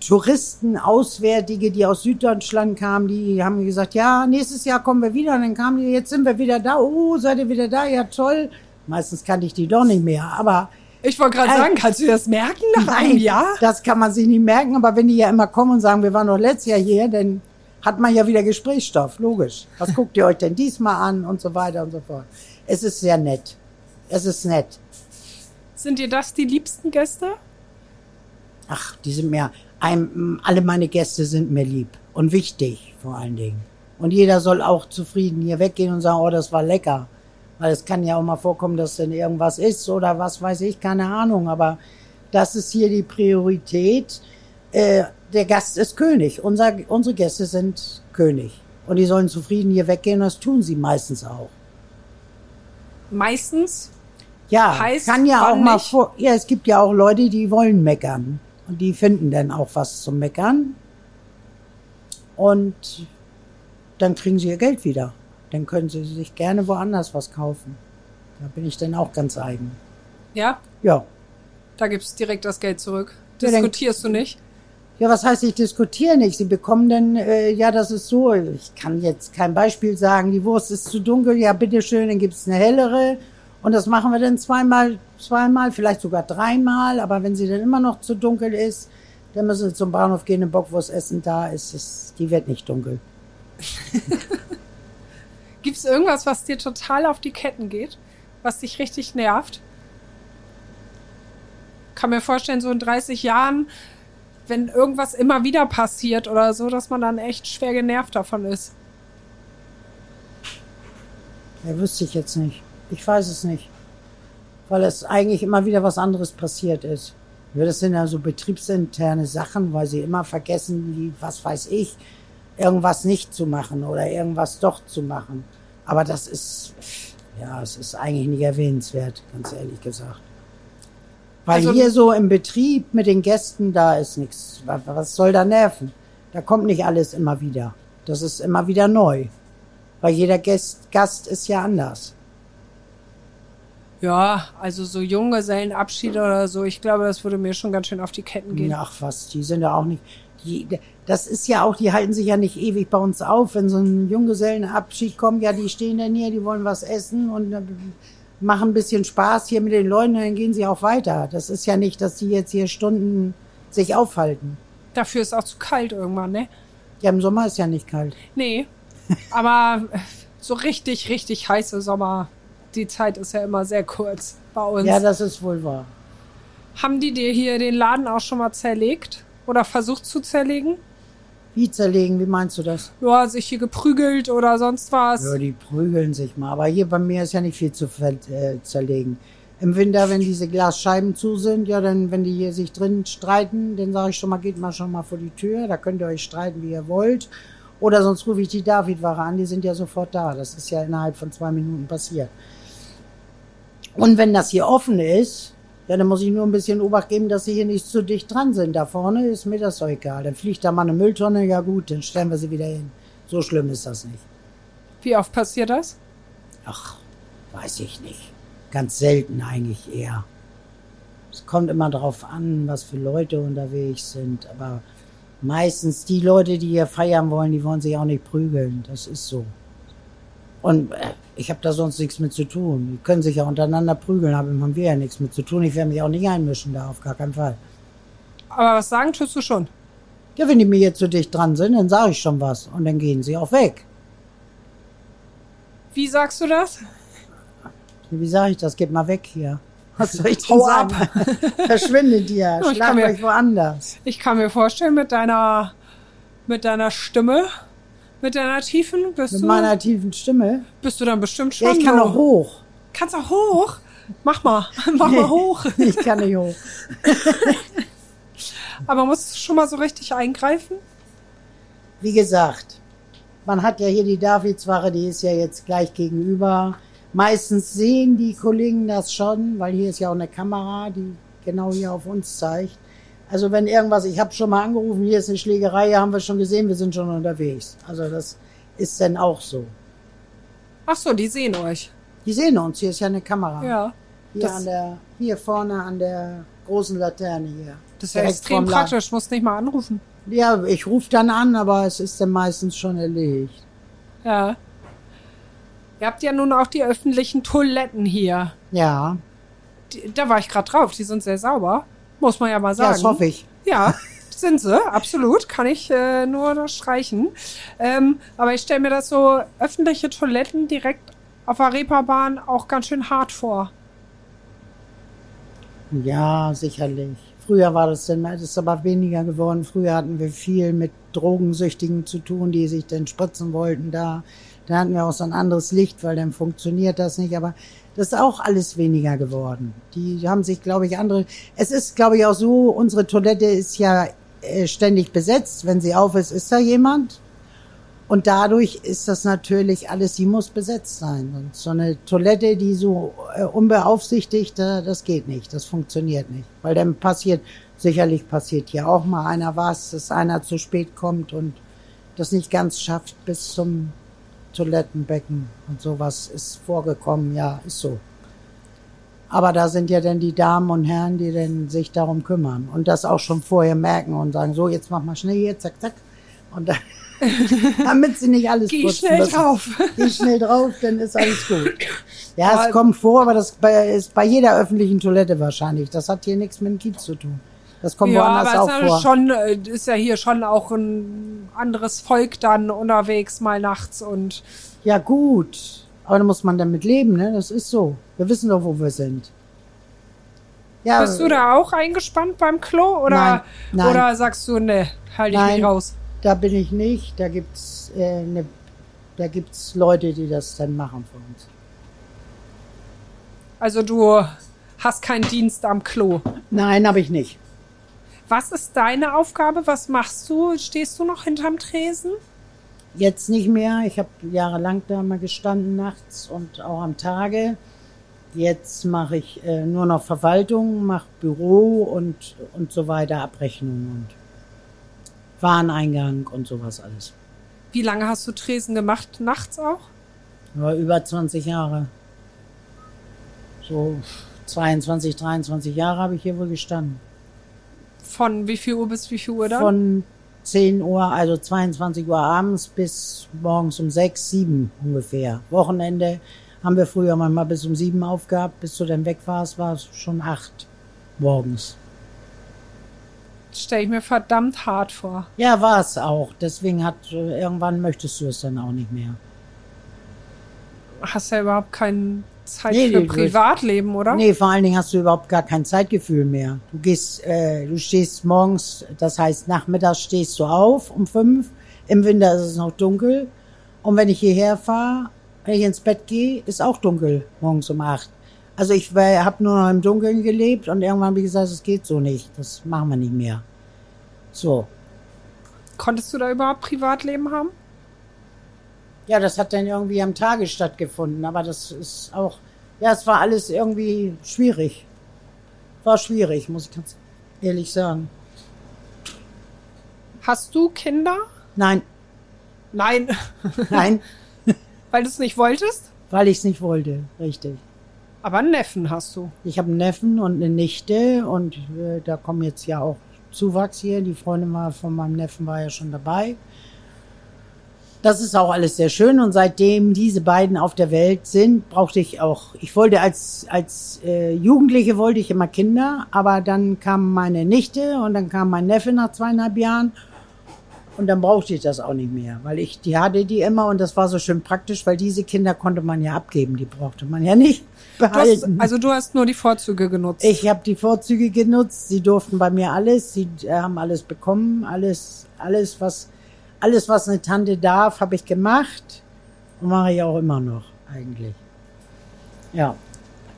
S3: Touristen, Auswärtige, die aus Süddeutschland kamen, die haben gesagt, ja, nächstes Jahr kommen wir wieder. Und dann kamen die, jetzt sind wir wieder da. Oh, seid ihr wieder da? Ja, toll. Meistens kannte ich die doch nicht mehr, aber.
S2: Ich wollte gerade äh, sagen, kannst du das merken nach
S3: nein,
S2: einem Jahr?
S3: Das kann man sich nicht merken, aber wenn die ja immer kommen und sagen, wir waren doch letztes Jahr hier, dann hat man ja wieder Gesprächsstoff, logisch. Was guckt ihr euch denn diesmal an und so weiter und so fort. Es ist sehr nett. Es ist nett.
S2: Sind dir das die liebsten Gäste?
S3: Ach, die sind mir, ein, alle meine Gäste sind mir lieb und wichtig vor allen Dingen. Und jeder soll auch zufrieden hier weggehen und sagen, oh, das war lecker. Weil es kann ja auch mal vorkommen, dass denn irgendwas ist oder was weiß ich, keine Ahnung. Aber das ist hier die Priorität. Äh, der Gast ist König. Unser, unsere Gäste sind König. Und die sollen zufrieden hier weggehen. Und das tun sie meistens auch.
S2: Meistens?
S3: Ja, heißt, kann ja auch mal vor, ja, es gibt ja auch Leute, die wollen meckern. Und die finden dann auch was zum Meckern. Und dann kriegen sie ihr Geld wieder. Dann können sie sich gerne woanders was kaufen. Da bin ich dann auch ganz eigen.
S2: Ja?
S3: Ja.
S2: Da gibt's direkt das Geld zurück. Diskutierst ja, du nicht?
S3: Ja, was heißt, ich diskutiere nicht? Sie bekommen dann, äh, ja, das ist so, ich kann jetzt kein Beispiel sagen, die Wurst ist zu dunkel, ja, bitteschön, dann gibt's eine hellere und das machen wir dann zweimal, zweimal, vielleicht sogar dreimal. Aber wenn sie dann immer noch zu dunkel ist, dann müssen sie zum Bahnhof gehen, eine Bockwurst essen. Da ist es, die wird nicht dunkel.
S2: Gibt es irgendwas, was dir total auf die Ketten geht? Was dich richtig nervt? Kann mir vorstellen, so in 30 Jahren, wenn irgendwas immer wieder passiert oder so, dass man dann echt schwer genervt davon ist.
S3: Ja, wüsste ich jetzt nicht. Ich weiß es nicht. Weil es eigentlich immer wieder was anderes passiert ist. Das sind ja so betriebsinterne Sachen, weil sie immer vergessen, wie, was weiß ich, irgendwas nicht zu machen oder irgendwas doch zu machen. Aber das ist, ja, es ist eigentlich nicht erwähnenswert, ganz ehrlich gesagt. Weil also, hier so im Betrieb mit den Gästen, da ist nichts. Was soll da nerven? Da kommt nicht alles immer wieder. Das ist immer wieder neu. Weil jeder Gast, Gast ist ja anders.
S2: Ja, also so Junggesellenabschied oder so, ich glaube, das würde mir schon ganz schön auf die Ketten gehen.
S3: Ach was, die sind ja auch nicht. Die, das ist ja auch, die halten sich ja nicht ewig bei uns auf. Wenn so ein Junggesellenabschied kommt, ja, die stehen dann hier, die wollen was essen und äh, machen ein bisschen Spaß hier mit den Leuten und dann gehen sie auch weiter. Das ist ja nicht, dass die jetzt hier Stunden sich aufhalten.
S2: Dafür ist auch zu kalt irgendwann, ne?
S3: Ja, im Sommer ist ja nicht kalt.
S2: Nee. Aber so richtig, richtig heiße Sommer die Zeit ist ja immer sehr kurz bei uns.
S3: Ja, das ist wohl wahr.
S2: Haben die dir hier den Laden auch schon mal zerlegt oder versucht zu zerlegen?
S3: Wie zerlegen? Wie meinst du das?
S2: Ja, sich hier geprügelt oder sonst was.
S3: Ja, die prügeln sich mal. Aber hier bei mir ist ja nicht viel zu äh, zerlegen. Im Winter, wenn diese Glasscheiben zu sind, ja, dann, wenn die hier sich drin streiten, dann sage ich schon mal, geht mal schon mal vor die Tür. Da könnt ihr euch streiten, wie ihr wollt. Oder sonst rufe ich die David-Ware an, die sind ja sofort da. Das ist ja innerhalb von zwei Minuten passiert. Und wenn das hier offen ist, ja, dann muss ich nur ein bisschen Obacht geben, dass sie hier nicht zu dicht dran sind. Da vorne ist mir das doch egal. Dann fliegt da mal eine Mülltonne, ja gut, dann stellen wir sie wieder hin. So schlimm ist das nicht.
S2: Wie oft passiert das?
S3: Ach, weiß ich nicht. Ganz selten eigentlich eher. Es kommt immer darauf an, was für Leute unterwegs sind. Aber meistens die Leute, die hier feiern wollen, die wollen sich auch nicht prügeln. Das ist so. Und äh, ich habe da sonst nichts mit zu tun. Die können sich ja untereinander prügeln, aber haben wir ja nichts mit zu tun. Ich werde mich auch nicht einmischen da, auf gar keinen Fall.
S2: Aber was sagen tust du schon?
S3: Ja, wenn die mir jetzt so dicht dran sind, dann sage ich schon was. Und dann gehen sie auch weg.
S2: Wie sagst du das?
S3: Wie sage ich das? Geht mal weg hier. Was soll ich denn
S2: Hau
S3: sagen? Verschwindet ihr. Schlagt euch woanders.
S2: Ich kann mir vorstellen, mit deiner, mit deiner Stimme, mit deiner tiefen, bist
S3: Mit
S2: du,
S3: meiner tiefen Stimme.
S2: bist du dann bestimmt schon
S3: Ja, ich kann auch hoch.
S2: Kannst auch hoch? Mach mal, mach mal hoch.
S3: Ich kann nicht hoch.
S2: Aber musst du schon mal so richtig eingreifen?
S3: Wie gesagt, man hat ja hier die Davidswache, die ist ja jetzt gleich gegenüber. Meistens sehen die Kollegen das schon, weil hier ist ja auch eine Kamera, die genau hier auf uns zeigt. Also wenn irgendwas, ich habe schon mal angerufen, hier ist eine Schlägerei, haben wir schon gesehen, wir sind schon unterwegs. Also das ist dann auch so.
S2: Ach so, die sehen euch.
S3: Die sehen uns, hier ist ja eine Kamera.
S2: Ja.
S3: Hier an der, hier vorne an der großen Laterne hier.
S2: Das ist ja extrem praktisch, musst nicht mal anrufen.
S3: Ja, ich rufe dann an, aber es ist dann meistens schon erledigt.
S2: Ja. Ihr habt ja nun auch die öffentlichen Toiletten hier.
S3: Ja,
S2: Die, da war ich gerade drauf, die sind sehr sauber. Muss man ja mal
S3: ja,
S2: sagen.
S3: das hoffe ich.
S2: Ja, sind sie, absolut. Kann ich äh, nur unterstreichen. Ähm, aber ich stelle mir das so öffentliche Toiletten direkt auf der Reeperbahn auch ganz schön hart vor.
S3: Ja, sicherlich. Früher war das dann, das ist aber weniger geworden. Früher hatten wir viel mit Drogensüchtigen zu tun, die sich dann spritzen wollten da. Da hatten wir auch so ein anderes Licht, weil dann funktioniert das nicht. Aber das ist auch alles weniger geworden. Die haben sich, glaube ich, andere. Es ist, glaube ich, auch so, unsere Toilette ist ja äh, ständig besetzt. Wenn sie auf ist, ist da jemand. Und dadurch ist das natürlich alles, die muss besetzt sein. Und so eine Toilette, die so äh, unbeaufsichtigt, äh, das geht nicht, das funktioniert nicht. Weil dann passiert, sicherlich passiert hier auch mal einer was, dass einer zu spät kommt und das nicht ganz schafft bis zum Toilettenbecken und sowas ist vorgekommen, ja, ist so. Aber da sind ja dann die Damen und Herren, die dann sich darum kümmern und das auch schon vorher merken und sagen, so, jetzt mach mal schnell hier, zack, zack. Und dann, damit sie nicht alles
S2: Geh
S3: putzen
S2: schnell
S3: müssen.
S2: drauf.
S3: Geh schnell drauf, dann ist alles gut. Ja, es kommt vor, aber das ist bei jeder öffentlichen Toilette wahrscheinlich. Das hat hier nichts mit dem Kiez zu tun. Das kommt
S2: Ja,
S3: woanders
S2: aber
S3: auch
S2: ist,
S3: vor.
S2: schon, äh, ist ja hier schon auch ein anderes Volk dann unterwegs mal nachts und
S3: Ja, gut. Aber da muss man damit leben, ne? Das ist so. Wir wissen doch, wo wir sind. Ja,
S2: bist du da auch eingespannt beim Klo oder
S3: Nein, nein.
S2: oder sagst du ne, halt ich
S3: Nein.
S2: mich raus?
S3: da bin ich nicht. Da gibt's äh, ne, da gibt's Leute, die das dann machen für uns.
S2: Also du hast keinen Dienst am Klo.
S3: Nein, habe ich nicht.
S2: Was ist deine Aufgabe? Was machst du? Stehst du noch hinterm Tresen?
S3: Jetzt nicht mehr. Ich habe jahrelang da mal gestanden nachts und auch am Tage. Jetzt mache ich äh, nur noch Verwaltung, mache Büro und, und so weiter, Abrechnung und Wareneingang und sowas alles.
S2: Wie lange hast du Tresen gemacht? Nachts auch?
S3: Aber über 20 Jahre. So 22, 23 Jahre habe ich hier wohl gestanden.
S2: Von wie viel Uhr bis wie viel Uhr dann?
S3: Von 10 Uhr, also 22 Uhr abends bis morgens um 6, 7 ungefähr. Wochenende haben wir früher manchmal bis um 7 aufgehabt. Bis du dann weg warst, war es schon 8 morgens.
S2: Stell ich mir verdammt hart vor.
S3: Ja, war es auch. Deswegen hat, äh, irgendwann möchtest du es dann auch nicht mehr.
S2: Hast ja überhaupt keine Zeit
S3: Nee,
S2: für Privatleben, oder?
S3: Nee, vor allen Dingen hast du überhaupt gar kein Zeitgefühl mehr. Du gehst, äh, du stehst morgens, das heißt nachmittags stehst du auf um fünf. Im Winter ist es noch dunkel. Und wenn ich hierher fahre, wenn ich ins Bett gehe, ist auch dunkel morgens um acht. Also ich habe nur noch im Dunkeln gelebt und irgendwann habe ich gesagt, es geht so nicht. Das machen wir nicht mehr. So.
S2: Konntest du da überhaupt Privatleben haben?
S3: Ja, das hat dann irgendwie am Tage stattgefunden, aber das ist auch, ja, es war alles irgendwie schwierig. War schwierig, muss ich ganz ehrlich sagen.
S2: Hast du Kinder?
S3: Nein,
S2: Nein,
S3: nein,
S2: weil du es nicht wolltest?
S3: weil ich es nicht wollte, richtig.
S2: Aber einen Neffen hast du.
S3: Ich habe einen Neffen und eine Nichte und äh, da kommen jetzt ja auch Zuwachs hier. Die Freundin war von meinem Neffen war ja schon dabei. Das ist auch alles sehr schön und seitdem diese beiden auf der Welt sind, brauchte ich auch, ich wollte als, als äh, Jugendliche wollte ich immer Kinder, aber dann kam meine Nichte und dann kam mein Neffe nach zweieinhalb Jahren und dann brauchte ich das auch nicht mehr, weil ich, die hatte die immer und das war so schön praktisch, weil diese Kinder konnte man ja abgeben, die brauchte man ja nicht
S2: Du hast,
S3: behalten.
S2: also du hast nur die Vorzüge genutzt.
S3: Ich habe die Vorzüge genutzt. Sie durften bei mir alles. Sie äh, haben alles bekommen. Alles, alles was, alles was eine Tante darf, habe ich gemacht und mache ich auch immer noch eigentlich. Ja.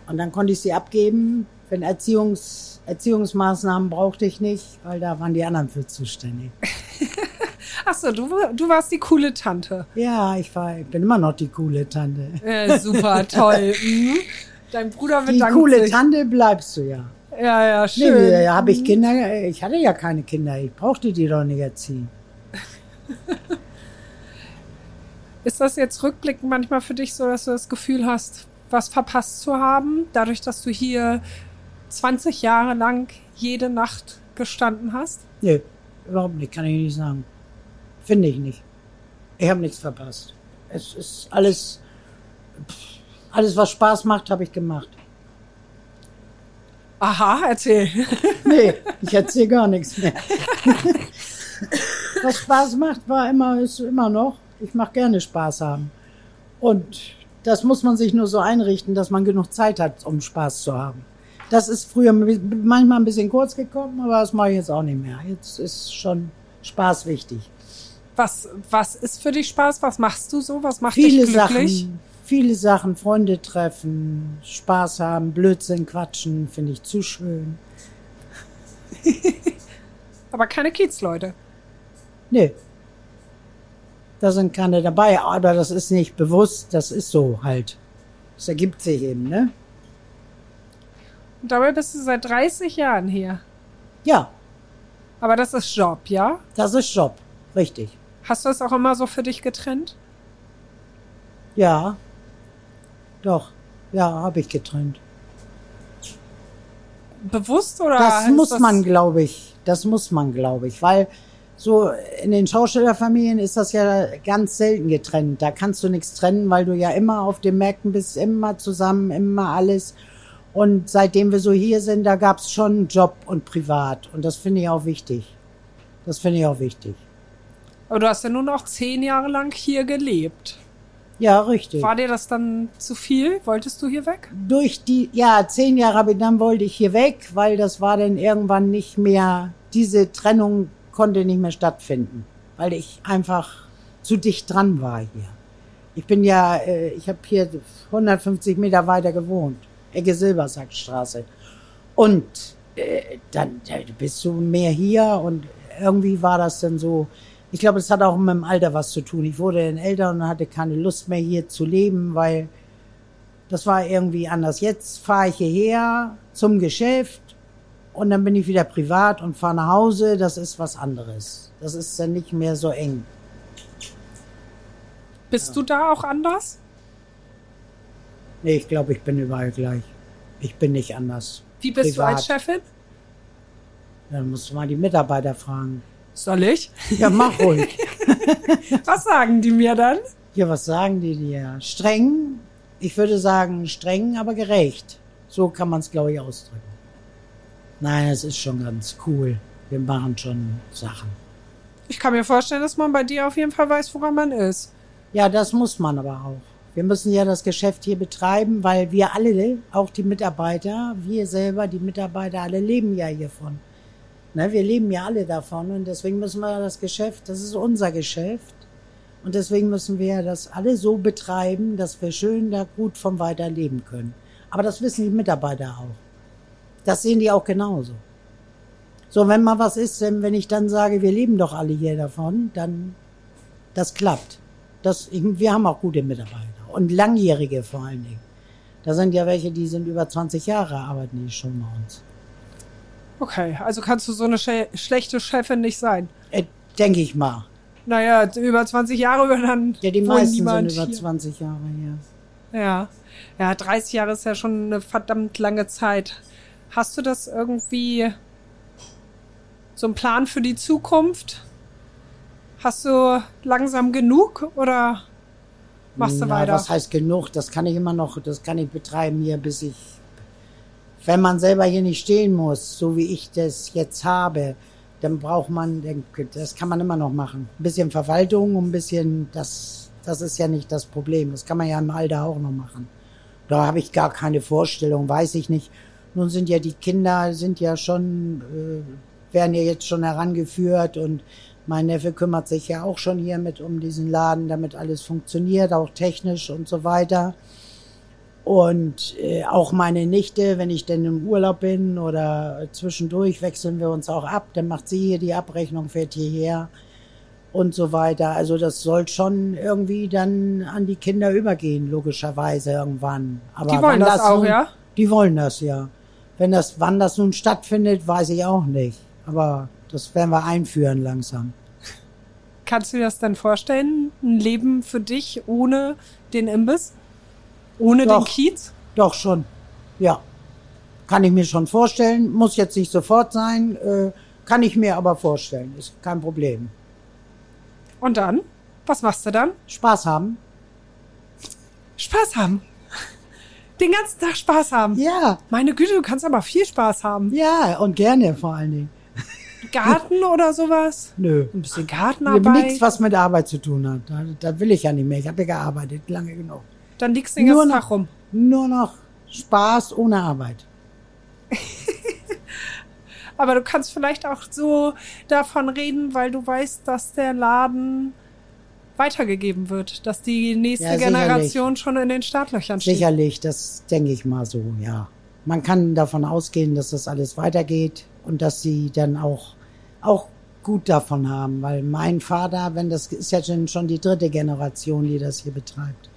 S3: Und dann konnte ich sie abgeben. Wenn Erziehungs, Erziehungsmaßnahmen brauchte ich nicht, weil da waren die anderen für zuständig.
S2: Ach so, du, du warst die coole Tante.
S3: Ja, ich war, ich bin immer noch die coole Tante.
S2: Äh, super, toll. Mhm. Dein Bruder
S3: Die
S2: bedankt
S3: coole
S2: sich.
S3: Tante bleibst du ja.
S2: Ja, ja,
S3: Nee,
S2: schön.
S3: da habe ich Kinder, ich hatte ja keine Kinder, ich brauchte die doch nicht erziehen.
S2: Ist das jetzt rückblickend manchmal für dich so, dass du das Gefühl hast, was verpasst zu haben, dadurch, dass du hier 20 Jahre lang jede Nacht gestanden hast?
S3: Nee, überhaupt nicht, kann ich nicht sagen. Finde ich nicht. Ich habe nichts verpasst. Es ist alles, alles was Spaß macht, habe ich gemacht.
S2: Aha, erzähl.
S3: Nee, ich erzähle gar nichts mehr. was Spaß macht, war immer, ist immer noch. Ich mache gerne Spaß haben. Und das muss man sich nur so einrichten, dass man genug Zeit hat, um Spaß zu haben. Das ist früher manchmal ein bisschen kurz gekommen, aber das mache ich jetzt auch nicht mehr. Jetzt ist schon Spaß wichtig.
S2: Was, was ist für dich Spaß? Was machst du so? Was macht
S3: viele
S2: dich glücklich?
S3: Sachen, viele Sachen, Freunde treffen, Spaß haben, Blödsinn quatschen, finde ich zu schön.
S2: Aber keine Kiezleute.
S3: Nee. Da sind keine dabei, aber das ist nicht bewusst, das ist so halt. Das ergibt sich eben, ne?
S2: Und dabei bist du seit 30 Jahren hier.
S3: Ja,
S2: Aber das ist Job, ja?
S3: das ist Job, richtig.
S2: Hast du das auch immer so für dich getrennt?
S3: Ja. Doch. Ja, habe ich getrennt.
S2: Bewusst oder?
S3: Das muss man, glaube ich. Das muss man, glaube ich, weil so in den Schaustellerfamilien ist das ja ganz selten getrennt. Da kannst du nichts trennen, weil du ja immer auf den Märkten bist, immer zusammen, immer alles. Und seitdem wir so hier sind, da gab's schon Job und Privat. Und das finde ich auch wichtig. Das finde ich auch wichtig.
S2: Aber du hast ja nun auch zehn Jahre lang hier gelebt.
S3: Ja, richtig.
S2: War dir das dann zu viel? Wolltest du hier weg?
S3: durch die, ja, zehn Jahre dann wollte ich hier weg, weil das war dann irgendwann nicht mehr, diese Trennung konnte nicht mehr stattfinden, weil ich einfach zu dicht dran war hier. Ich bin ja, äh, ich habe hier 150 Meter weiter gewohnt, Ecke Silbersackstraße. Und äh, dann bist du mehr hier und irgendwie war das dann so, ich glaube, es hat auch mit dem Alter was zu tun. Ich wurde dann älter und hatte keine Lust mehr hier zu leben, weil das war irgendwie anders. Jetzt fahre ich hierher zum Geschäft und dann bin ich wieder privat und fahre nach Hause. Das ist was anderes. Das ist dann nicht mehr so eng.
S2: Bist du da auch anders?
S3: Nee, ich glaube, ich bin überall gleich. Ich bin nicht anders.
S2: Wie bist du
S3: Privat.
S2: als Chefin?
S3: Dann musst du mal die Mitarbeiter fragen.
S2: Soll ich?
S3: Ja, mach ruhig.
S2: Was sagen die mir dann?
S3: ja, was sagen die dir? Streng? Ich würde sagen streng, aber gerecht. So kann man es, glaube ich, ausdrücken. Nein, es ist schon ganz cool. Wir machen schon Sachen.
S2: Ich kann mir vorstellen, dass man bei dir auf jeden Fall weiß, woran man ist.
S3: Ja, das muss man aber auch. Wir müssen ja das Geschäft hier betreiben, weil wir alle, auch die Mitarbeiter, wir selber, die Mitarbeiter, alle leben ja hiervon. Ne, wir leben ja alle davon und deswegen müssen wir das Geschäft, das ist unser Geschäft. Und deswegen müssen wir das alle so betreiben, dass wir schön da gut vom weiter leben können. Aber das wissen die Mitarbeiter auch. Das sehen die auch genauso. So, wenn mal was ist, wenn wenn ich dann sage, wir leben doch alle hier davon, dann, das klappt. Das, wir haben auch gute Mitarbeiter und langjährige vor allen Dingen. Da sind ja welche, die sind über 20 Jahre, arbeiten die schon bei uns.
S2: Okay, also kannst du so eine sche schlechte Chefin nicht sein.
S3: Äh, Denke ich mal.
S2: Naja, über 20 Jahre über dann
S3: Ja, die meisten sind über
S2: hier.
S3: 20 Jahre hier.
S2: Ja. Ja, 30 Jahre ist ja schon eine verdammt lange Zeit. Hast du das irgendwie so einen Plan für die Zukunft? Hast du langsam genug oder machst du
S3: Na,
S2: weiter?
S3: Was heißt genug? Das kann ich immer noch, das kann ich betreiben hier, bis ich, wenn man selber hier nicht stehen muss, so wie ich das jetzt habe, dann braucht man, das kann man immer noch machen. Ein bisschen Verwaltung und ein bisschen, das, das ist ja nicht das Problem. Das kann man ja im Alter auch noch machen. Da habe ich gar keine Vorstellung, weiß ich nicht. Nun sind ja die Kinder, sind ja schon, äh, werden ja jetzt schon herangeführt und mein Neffe kümmert sich ja auch schon hier mit um diesen Laden, damit alles funktioniert, auch technisch und so weiter. Und äh, auch meine Nichte, wenn ich denn im Urlaub bin oder zwischendurch wechseln wir uns auch ab, dann macht sie hier die Abrechnung, fährt hierher und so weiter. Also das soll schon irgendwie dann an die Kinder übergehen, logischerweise irgendwann. Aber
S2: Die wollen
S3: wann
S2: das auch,
S3: nun,
S2: ja?
S3: Die wollen das, ja. Wenn das, wann das nun stattfindet, weiß ich auch nicht. Aber das werden wir einführen langsam.
S2: Kannst du dir das denn vorstellen? Ein Leben für dich ohne den Imbiss? Ohne
S3: Doch.
S2: den Kiez?
S3: Doch schon. Ja. Kann ich mir schon vorstellen. Muss jetzt nicht sofort sein. Äh, kann ich mir aber vorstellen. Ist kein Problem.
S2: Und dann? Was machst du dann?
S3: Spaß haben?
S2: Spaß haben. Den ganzen Tag Spaß haben.
S3: Ja.
S2: Meine Güte, du kannst aber viel Spaß haben.
S3: Ja, und gerne vor allen Dingen.
S2: Garten oder sowas?
S3: Nö.
S2: Ein bisschen Gartenarbeit.
S3: nichts, was mit Arbeit zu tun hat. Da, da will ich ja nicht mehr. Ich habe ja gearbeitet, lange genug.
S2: Dann liegst du den
S3: Nur
S2: ganzen
S3: noch-
S2: Tag rum.
S3: Nur noch Spaß ohne Arbeit.
S2: Aber du kannst vielleicht auch so davon reden, weil du weißt, dass der Laden weitergegeben wird, dass die nächste
S3: Ja.
S2: Generation schon in den Startlöchern steht.
S3: Sicherlich, das denke ich mal so, ja. Man kann davon ausgehen, dass das alles weitergeht und dass sie dann auch, auch gut davon haben, weil mein Vater, wenn das ist ja schon, schon die dritte Generation, die das hier betreibt.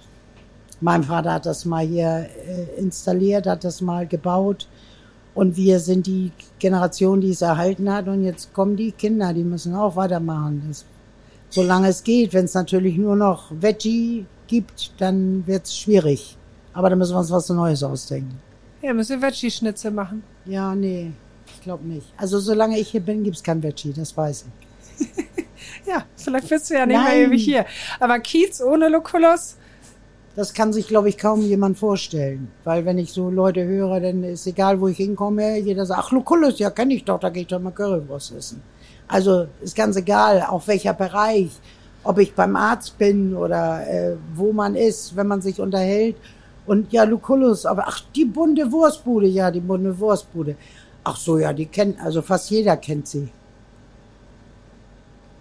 S3: Mein Vater hat das mal hier äh, installiert, hat das mal gebaut und wir sind die Generation, die es erhalten hat und jetzt kommen die Kinder, die müssen auch weitermachen. Das, solange es geht, wenn es natürlich nur noch Veggie gibt, dann wird es schwierig. Aber da müssen wir uns was Neues ausdenken.
S2: Ja, müssen wir Veggie-Schnitzel machen.
S3: Ja, nee, ich glaube nicht. Also solange ich hier bin, gibt's kein Veggie, das weiß ich.
S2: Ja, vielleicht bist du ja nicht mehr
S3: Nein.
S2: ewig hier. Aber Kiez ohne Lucullus?
S3: Das kann sich, glaube ich, kaum jemand vorstellen. Weil wenn ich so Leute höre, dann ist egal, wo ich hinkomme, jeder sagt, ach, Lucullus, ja, kenne ich doch, da gehe ich doch mal Currywurst essen. Also ist ganz egal, auch welcher Bereich, ob ich beim Arzt bin oder äh, wo man ist, wenn man sich unterhält. Und ja, Lucullus, aber ach, die bunte Wurstbude, ja, die bunte Wurstbude. Ach so, ja, die kennt, also fast jeder kennt sie.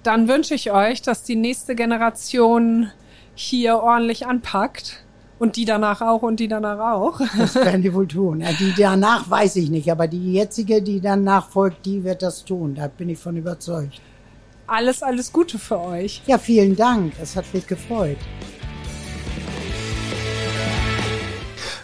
S2: Dann wünsche ich euch, dass die nächste Generation hier ordentlich anpackt. Und die danach auch und die danach auch.
S3: Das werden die wohl tun. Ja, die danach weiß ich nicht, aber die jetzige, die danach folgt, die wird das tun. Da bin ich von überzeugt.
S2: Alles, alles Gute für euch.
S3: Ja, vielen Dank. Es hat mich gefreut.